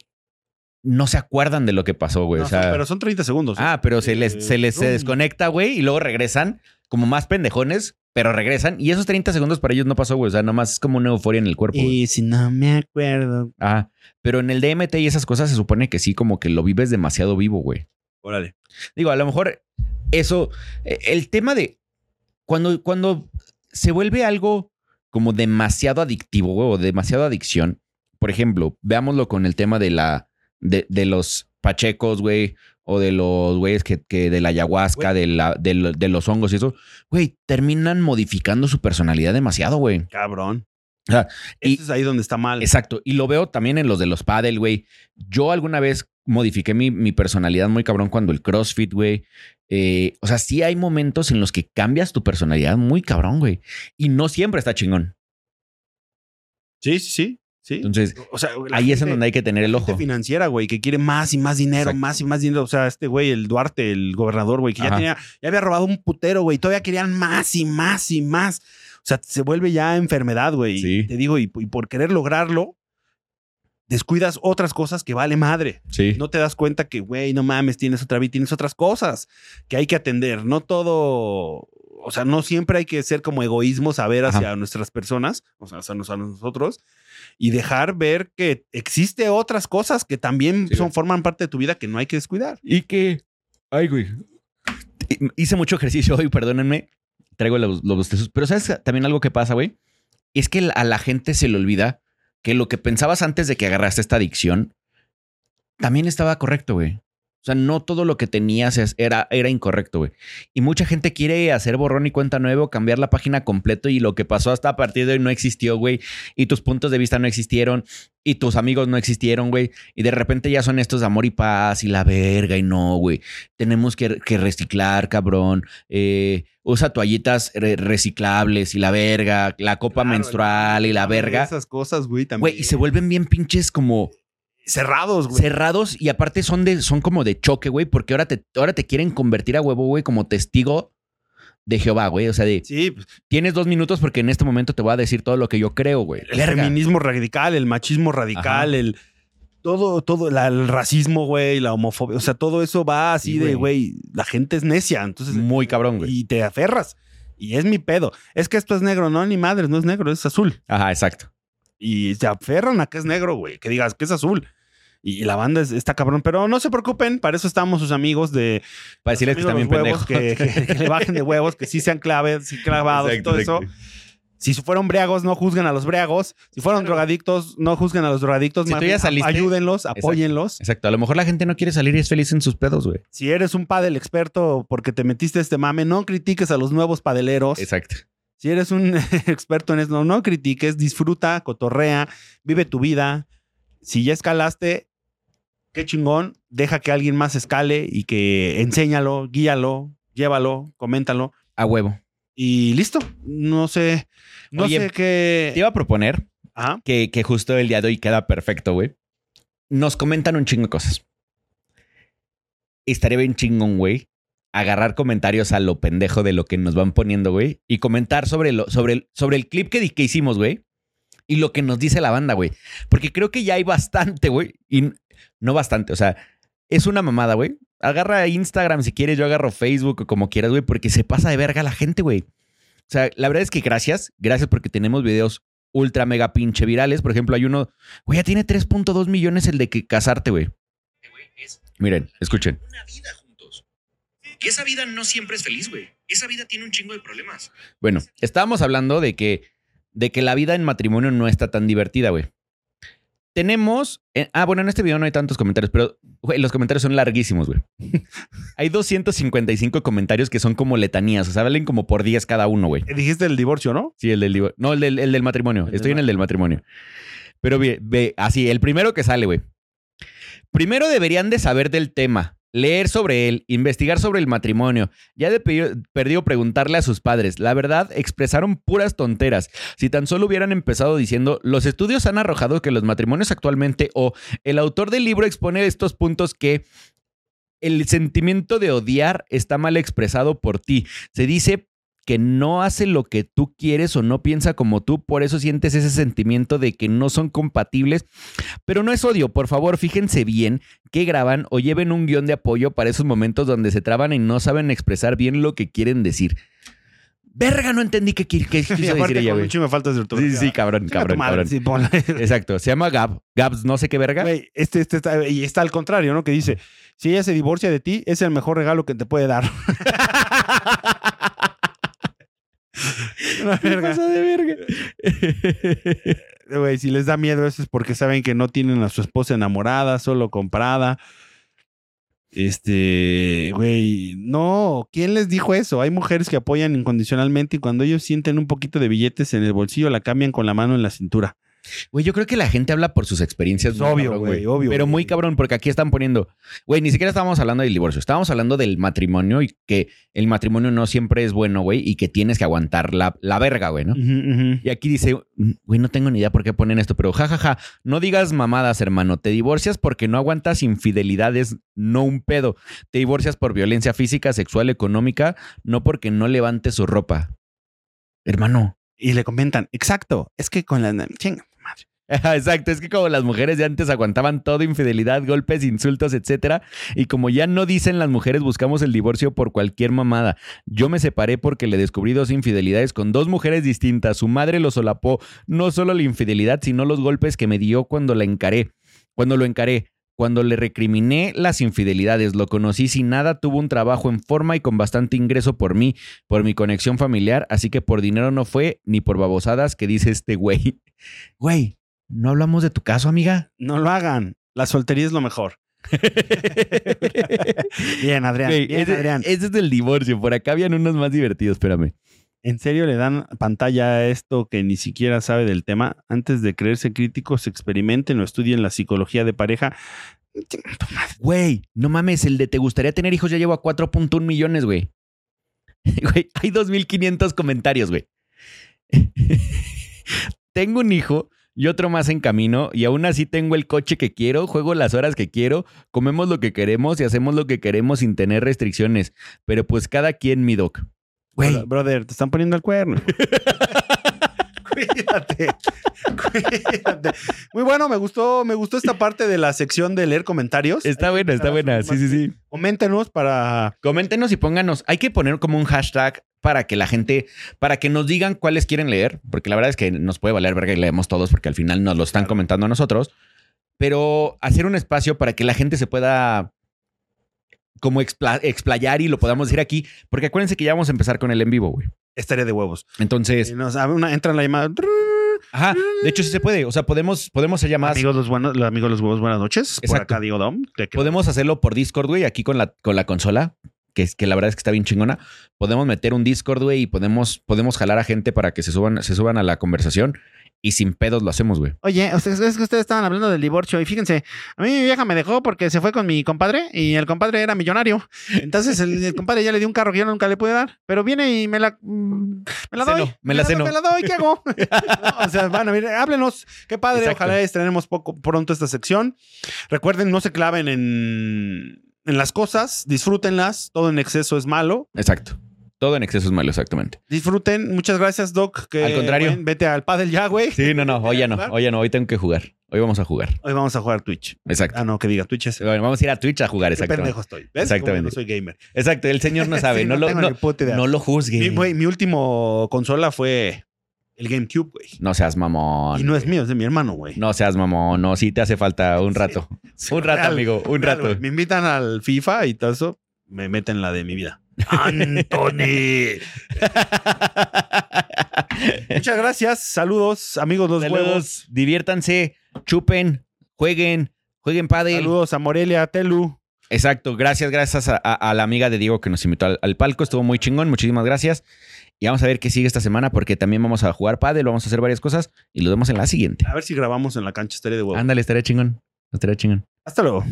no se acuerdan de lo que pasó, güey. No, o sea, pero son 30 segundos. ah, pero se les, Eh, se les se desconecta, güey, y luego regresan como más pendejones, pero regresan. Y esos 30 segundos para ellos no pasó, güey. O sea, nomás es como una euforia en el cuerpo. güey. Y si no me acuerdo. Ah, pero en el DMT y esas cosas se supone que sí, como que lo vives demasiado vivo, güey. Órale. Digo, a lo mejor eso, eh, el tema de cuando, cuando se vuelve algo como demasiado adictivo güey, o demasiado adicción, por ejemplo, veámoslo con el tema de la, de, de los pachecos, güey, o de los güeyes que, que de la ayahuasca, de, la, de, lo- de los hongos y eso, güey, terminan modificando su personalidad demasiado, güey. Cabrón. Ah, y- Eso es ahí donde está mal. Exacto. Y lo veo también en los de los paddle, güey. Yo alguna vez modifiqué mi, mi personalidad muy cabrón cuando el CrossFit, güey. Eh, o sea, sí hay momentos en los que cambias tu personalidad muy cabrón, güey. Y no siempre está chingón. Sí, sí, sí. Sí. Entonces, o sea, ahí es en donde hay que tener el la ojo. gente financiera, güey, que quiere más y más dinero, Exacto. más y más dinero. O sea, este güey, el Duarte, el gobernador, güey, que ya tenía, ya había robado un putero, güey. Todavía querían más y más y más. O sea, se vuelve ya enfermedad, güey. Sí. Te digo, y, y por querer lograrlo, descuidas otras cosas que vale madre. Sí. No te das cuenta que, güey, no mames, tienes otra vida, tienes otras cosas que hay que atender. No todo, o sea, no siempre hay que ser como egoísmos a ver hacia nuestras personas, o sea, hacia nosotros, y dejar ver que existe otras cosas que también Sí, son, güey. forman parte de tu vida que no hay que descuidar. Y que. Ay, güey. Hice mucho ejercicio hoy, perdónenme. Traigo los, los bostezos. Pero ¿sabes también algo que pasa, güey? Es que a la gente se le olvida que lo que pensabas antes de que agarraste esta adicción también estaba correcto, güey. O sea, no todo lo que tenías era, era incorrecto, güey. Y mucha gente quiere hacer borrón y cuenta nuevo, cambiar la página completo y lo que pasó hasta a partir de hoy no existió, güey. Y tus puntos de vista no existieron y tus amigos no existieron, güey. Y de repente ya son estos de amor y paz y la verga y no, güey. Tenemos que, que reciclar, cabrón. Eh, usa toallitas re- reciclables y la verga, la copa Claro, menstrual y la verga. Esas cosas, güey, también. Güey, y se vuelven bien pinches como cerrados, güey. cerrados y aparte son de son como de choque, güey, porque ahora te ahora te quieren convertir a huevo, güey, como testigo de Jehová, güey, o sea, de Sí, pues, tienes dos minutos porque en este momento te voy a decir todo lo que yo creo, güey. el Verga. feminismo radical, el machismo radical, Ajá. el todo, todo, la- el racismo, güey, la homofobia, o sea, todo eso va así Sí, de, güey. güey, la gente es necia, entonces Muy cabrón, güey. y te aferras. Y es mi pedo. Es que esto es negro, no, ni madres, no es negro, es azul. Ajá, exacto. Y se aferran a que es negro, güey, que digas que es azul. Y la banda es- está cabrón, pero no se preocupen, para eso estamos sus amigos de Para decirles que los pendejos. que, que- que le bajen de huevos, que sí sean claves, sí clavados y Exacto, todo eso. Si fueron briagos, no juzguen a los briagos. Si fueron drogadictos, no juzguen a los drogadictos. Si tú ya saliste- ayúdenlos, apóyenlos. Exacto. A lo mejor la gente no quiere salir y es feliz en sus pedos, güey. Si eres un padel experto porque te metiste este mame, no critiques a los nuevos padeleros. Exacto. Si eres un experto en eso, no critiques, disfruta, cotorrea, vive tu vida. Si ya escalaste, qué chingón, deja que alguien más escale y que enséñalo, guíalo, llévalo, coméntalo A huevo. y listo. No sé, no Oye, sé qué. Te iba a proponer Ajá. que, que justo el día de hoy queda perfecto, güey. Nos comentan un chingo de cosas. Estaría bien chingón, güey. Agarrar comentarios a lo pendejo de lo que nos van poniendo, güey. Y comentar sobre, lo, sobre, el, sobre el clip que, di- que hicimos, güey. Y lo que nos dice la banda, güey. Porque creo que ya hay bastante, güey. Y no bastante, o sea, es una mamada, güey. Agarra Instagram si quieres, yo agarro Facebook o como quieras, güey, porque se pasa de verga la gente, güey. O sea, la verdad es que gracias, gracias porque tenemos videos ultra mega pinche virales. Por ejemplo, hay uno, güey, ya tiene 3.2 millones el de que casarte, güey. Miren, escuchen. una vida Y esa vida no siempre es feliz, güey. Esa vida tiene un chingo de problemas. Bueno, estábamos hablando de que, de que la vida en matrimonio no está tan divertida, güey. Tenemos. eh, ah, bueno, en este video no hay tantos comentarios, pero güey, los comentarios son larguísimos, güey. hay 255 comentarios que son como letanías, o sea, valen como por 10 cada uno, güey. Dijiste el divorcio, ¿no? Sí, el del divor- No, el del, el del matrimonio. El del Estoy en el del matrimonio. Pero ve, ve, así, el primero que sale, güey. Primero deberían de saber del tema, leer sobre él, investigar sobre el matrimonio. Ya de pe- perdido preguntarle a sus padres. La verdad, expresaron puras tonteras. Si tan solo hubieran empezado diciendo, los estudios han arrojado que los matrimonios actualmente o el autor del libro expone estos puntos que el sentimiento de odiar está mal expresado por ti. Se dice que no hace lo que tú quieres o no piensa como tú, por eso sientes ese sentimiento de que no son compatibles. Pero no es odio, por favor, fíjense bien que graban o lleven un guion de apoyo para esos momentos donde se traban y no saben expresar bien lo que quieren decir. Verga, no entendí qué, quiso decir ella, güey. de Sí, sí, cabrón, cabrón, cabrón. Exacto, se llama Gab, Gabs no sé qué verga. Güey, este, este está, y está al contrario, ¿no? Que dice, si ella se divorcia de ti, es el mejor regalo que te puede dar. Una ¿Qué verga. pasa de verga? Güey, si les da miedo eso es porque saben que no tienen a su esposa enamorada, solo comprada. Este, güey, no, ¿quién les dijo eso? Hay mujeres que apoyan incondicionalmente y cuando ellos sienten un poquito de billetes en el bolsillo la cambian con la mano en la cintura. Güey, yo creo que la gente habla por sus experiencias. Es obvio, güey, obvio, Pero muy cabrón, porque aquí están poniendo. Güey, ni siquiera estábamos hablando del divorcio. Estábamos hablando del matrimonio y que el matrimonio no siempre es bueno, güey, y que tienes que aguantar la, la verga, güey, ¿no? Y aquí dice, güey, no tengo ni idea por qué ponen esto, pero jajaja, no digas mamadas, hermano. Te divorcias porque no aguantas infidelidades, no un pedo. Te divorcias por violencia física, sexual, económica, no porque no levantes su ropa. Hermano, Y le comentan, exacto, es que con la... Chinga, Exacto, es que como las mujeres de antes aguantaban todo, infidelidad, golpes, insultos, etcétera, y como ya no dicen las mujeres buscamos el divorcio por cualquier mamada. Yo me separé porque le descubrí dos infidelidades con dos mujeres distintas. Su madre lo solapó, no solo la infidelidad, sino los golpes que me dio cuando la encaré, cuando lo encaré. Cuando le recriminé las infidelidades, lo conocí sin nada, tuvo un trabajo en forma y con bastante ingreso por mí, por mi conexión familiar, así que por dinero no fue, ni por babosadas que dice este güey. Güey, ¿no hablamos de tu caso, amiga? No lo hagan. La soltería es lo mejor. Bien, Adrián. Güey, bien, ese, Adrián. ese es del divorcio, por acá habían unos más divertidos, espérame. ¿En serio le dan pantalla a esto que ni siquiera sabe del tema? Antes de creerse críticos, experimenten o estudien la psicología de pareja. Güey, no mames, el de te gustaría tener hijos ya llevo a 4.1 millones, güey. Güey, hay 2.500 comentarios, güey. tengo un hijo y otro más en camino y aún así tengo el coche que quiero, juego las horas que quiero, comemos lo que queremos y hacemos lo que queremos sin tener restricciones. Pero pues cada quien mi doc. Güey, Bro- Brother, te están poniendo el cuerno. Cuídate. Cuídate. Muy bueno, me gustó, me gustó esta parte de la sección de leer comentarios. está buena, está buena. Sí, sí, sí. Coméntenos para. Coméntenos y pónganos. Hay que poner como un hashtag para que la gente, para que nos digan cuáles quieren leer, porque la verdad es que nos puede valer verga y leemos todos porque al final nos lo están comentando a nosotros, pero hacer un espacio para que la gente se pueda como expla- explayar y lo podamos decir aquí, porque acuérdense que ya vamos a empezar con el en vivo, güey. Estaría de huevos. Entonces, nos, una- entra en la llamada. ajá, de hecho sí se puede, o sea, podemos podemos hacer llamadas Amigos los buenos, los amigos los huevos, buenas noches. Por Exacto. acá Diego Dom. ¿De qué- Podemos hacerlo por Discord, güey, aquí con la, con la consola, que, la verdad es que está bien chingona. Podemos meter un Discord, güey, y podemos, podemos jalar a gente para que se suban, se suban a la conversación y sin pedos lo hacemos, güey. Oye, ustedes, es que ustedes estaban hablando del divorcio y fíjense, a mí mi vieja me dejó porque se fue con mi compadre y el compadre era millonario. Entonces el, el compadre ya le dio un carro que yo nunca le pude dar, pero viene y me la, mm, me la Ceno, doy. me la ceno. Me la doy, ¿qué hago? No, o sea, van a ver, háblenos. Qué padre. Exacto. Ojalá estrenemos poco pronto esta sección. Recuerden, no se claven en, en las cosas, disfrútenlas. Todo en exceso es malo. Exacto. Todo en exceso es malo, exactamente. Disfruten. Muchas gracias, Doc. Que, Al contrario. bueno, vete al pádel ya, güey. Sí, no, no, hoy ya no, hoy ya no, hoy tengo que jugar. Hoy vamos a jugar. Hoy vamos a jugar Twitch. Exacto. Ah, no, que diga Twitch es. Bueno, vamos a ir a Twitch a jugar, exactamente. pendejo estoy. ¿Ves? Exactamente. Como no soy gamer. Exacto, el señor no sabe, Sí, no, lo, no, no lo juzgue. Mi, güey, mi último consola fue el GameCube, güey. No seas mamón. Y no es mío, es de mi hermano, güey. No seas mamón, no, sí te hace falta un rato. Sí, un rato, amigo, un real, rato. Me invitan al FIFA y todo eso, me meten la de mi vida. Anthony. Muchas gracias. Saludos, amigos los huevos. Saludos, diviértanse, chupen, jueguen, jueguen pádel. Saludos a Morelia, Telu. Exacto, gracias, gracias a, a- a la amiga de Diego que nos invitó al, al palco, estuvo muy chingón, muchísimas gracias. Y vamos a ver qué sigue esta semana porque también vamos a jugar pádel, vamos a hacer varias cosas y lo vemos en la siguiente. A ver si grabamos en la cancha estaría de huevo. Ándale, estaría chingón, estaría chingón. Hasta luego.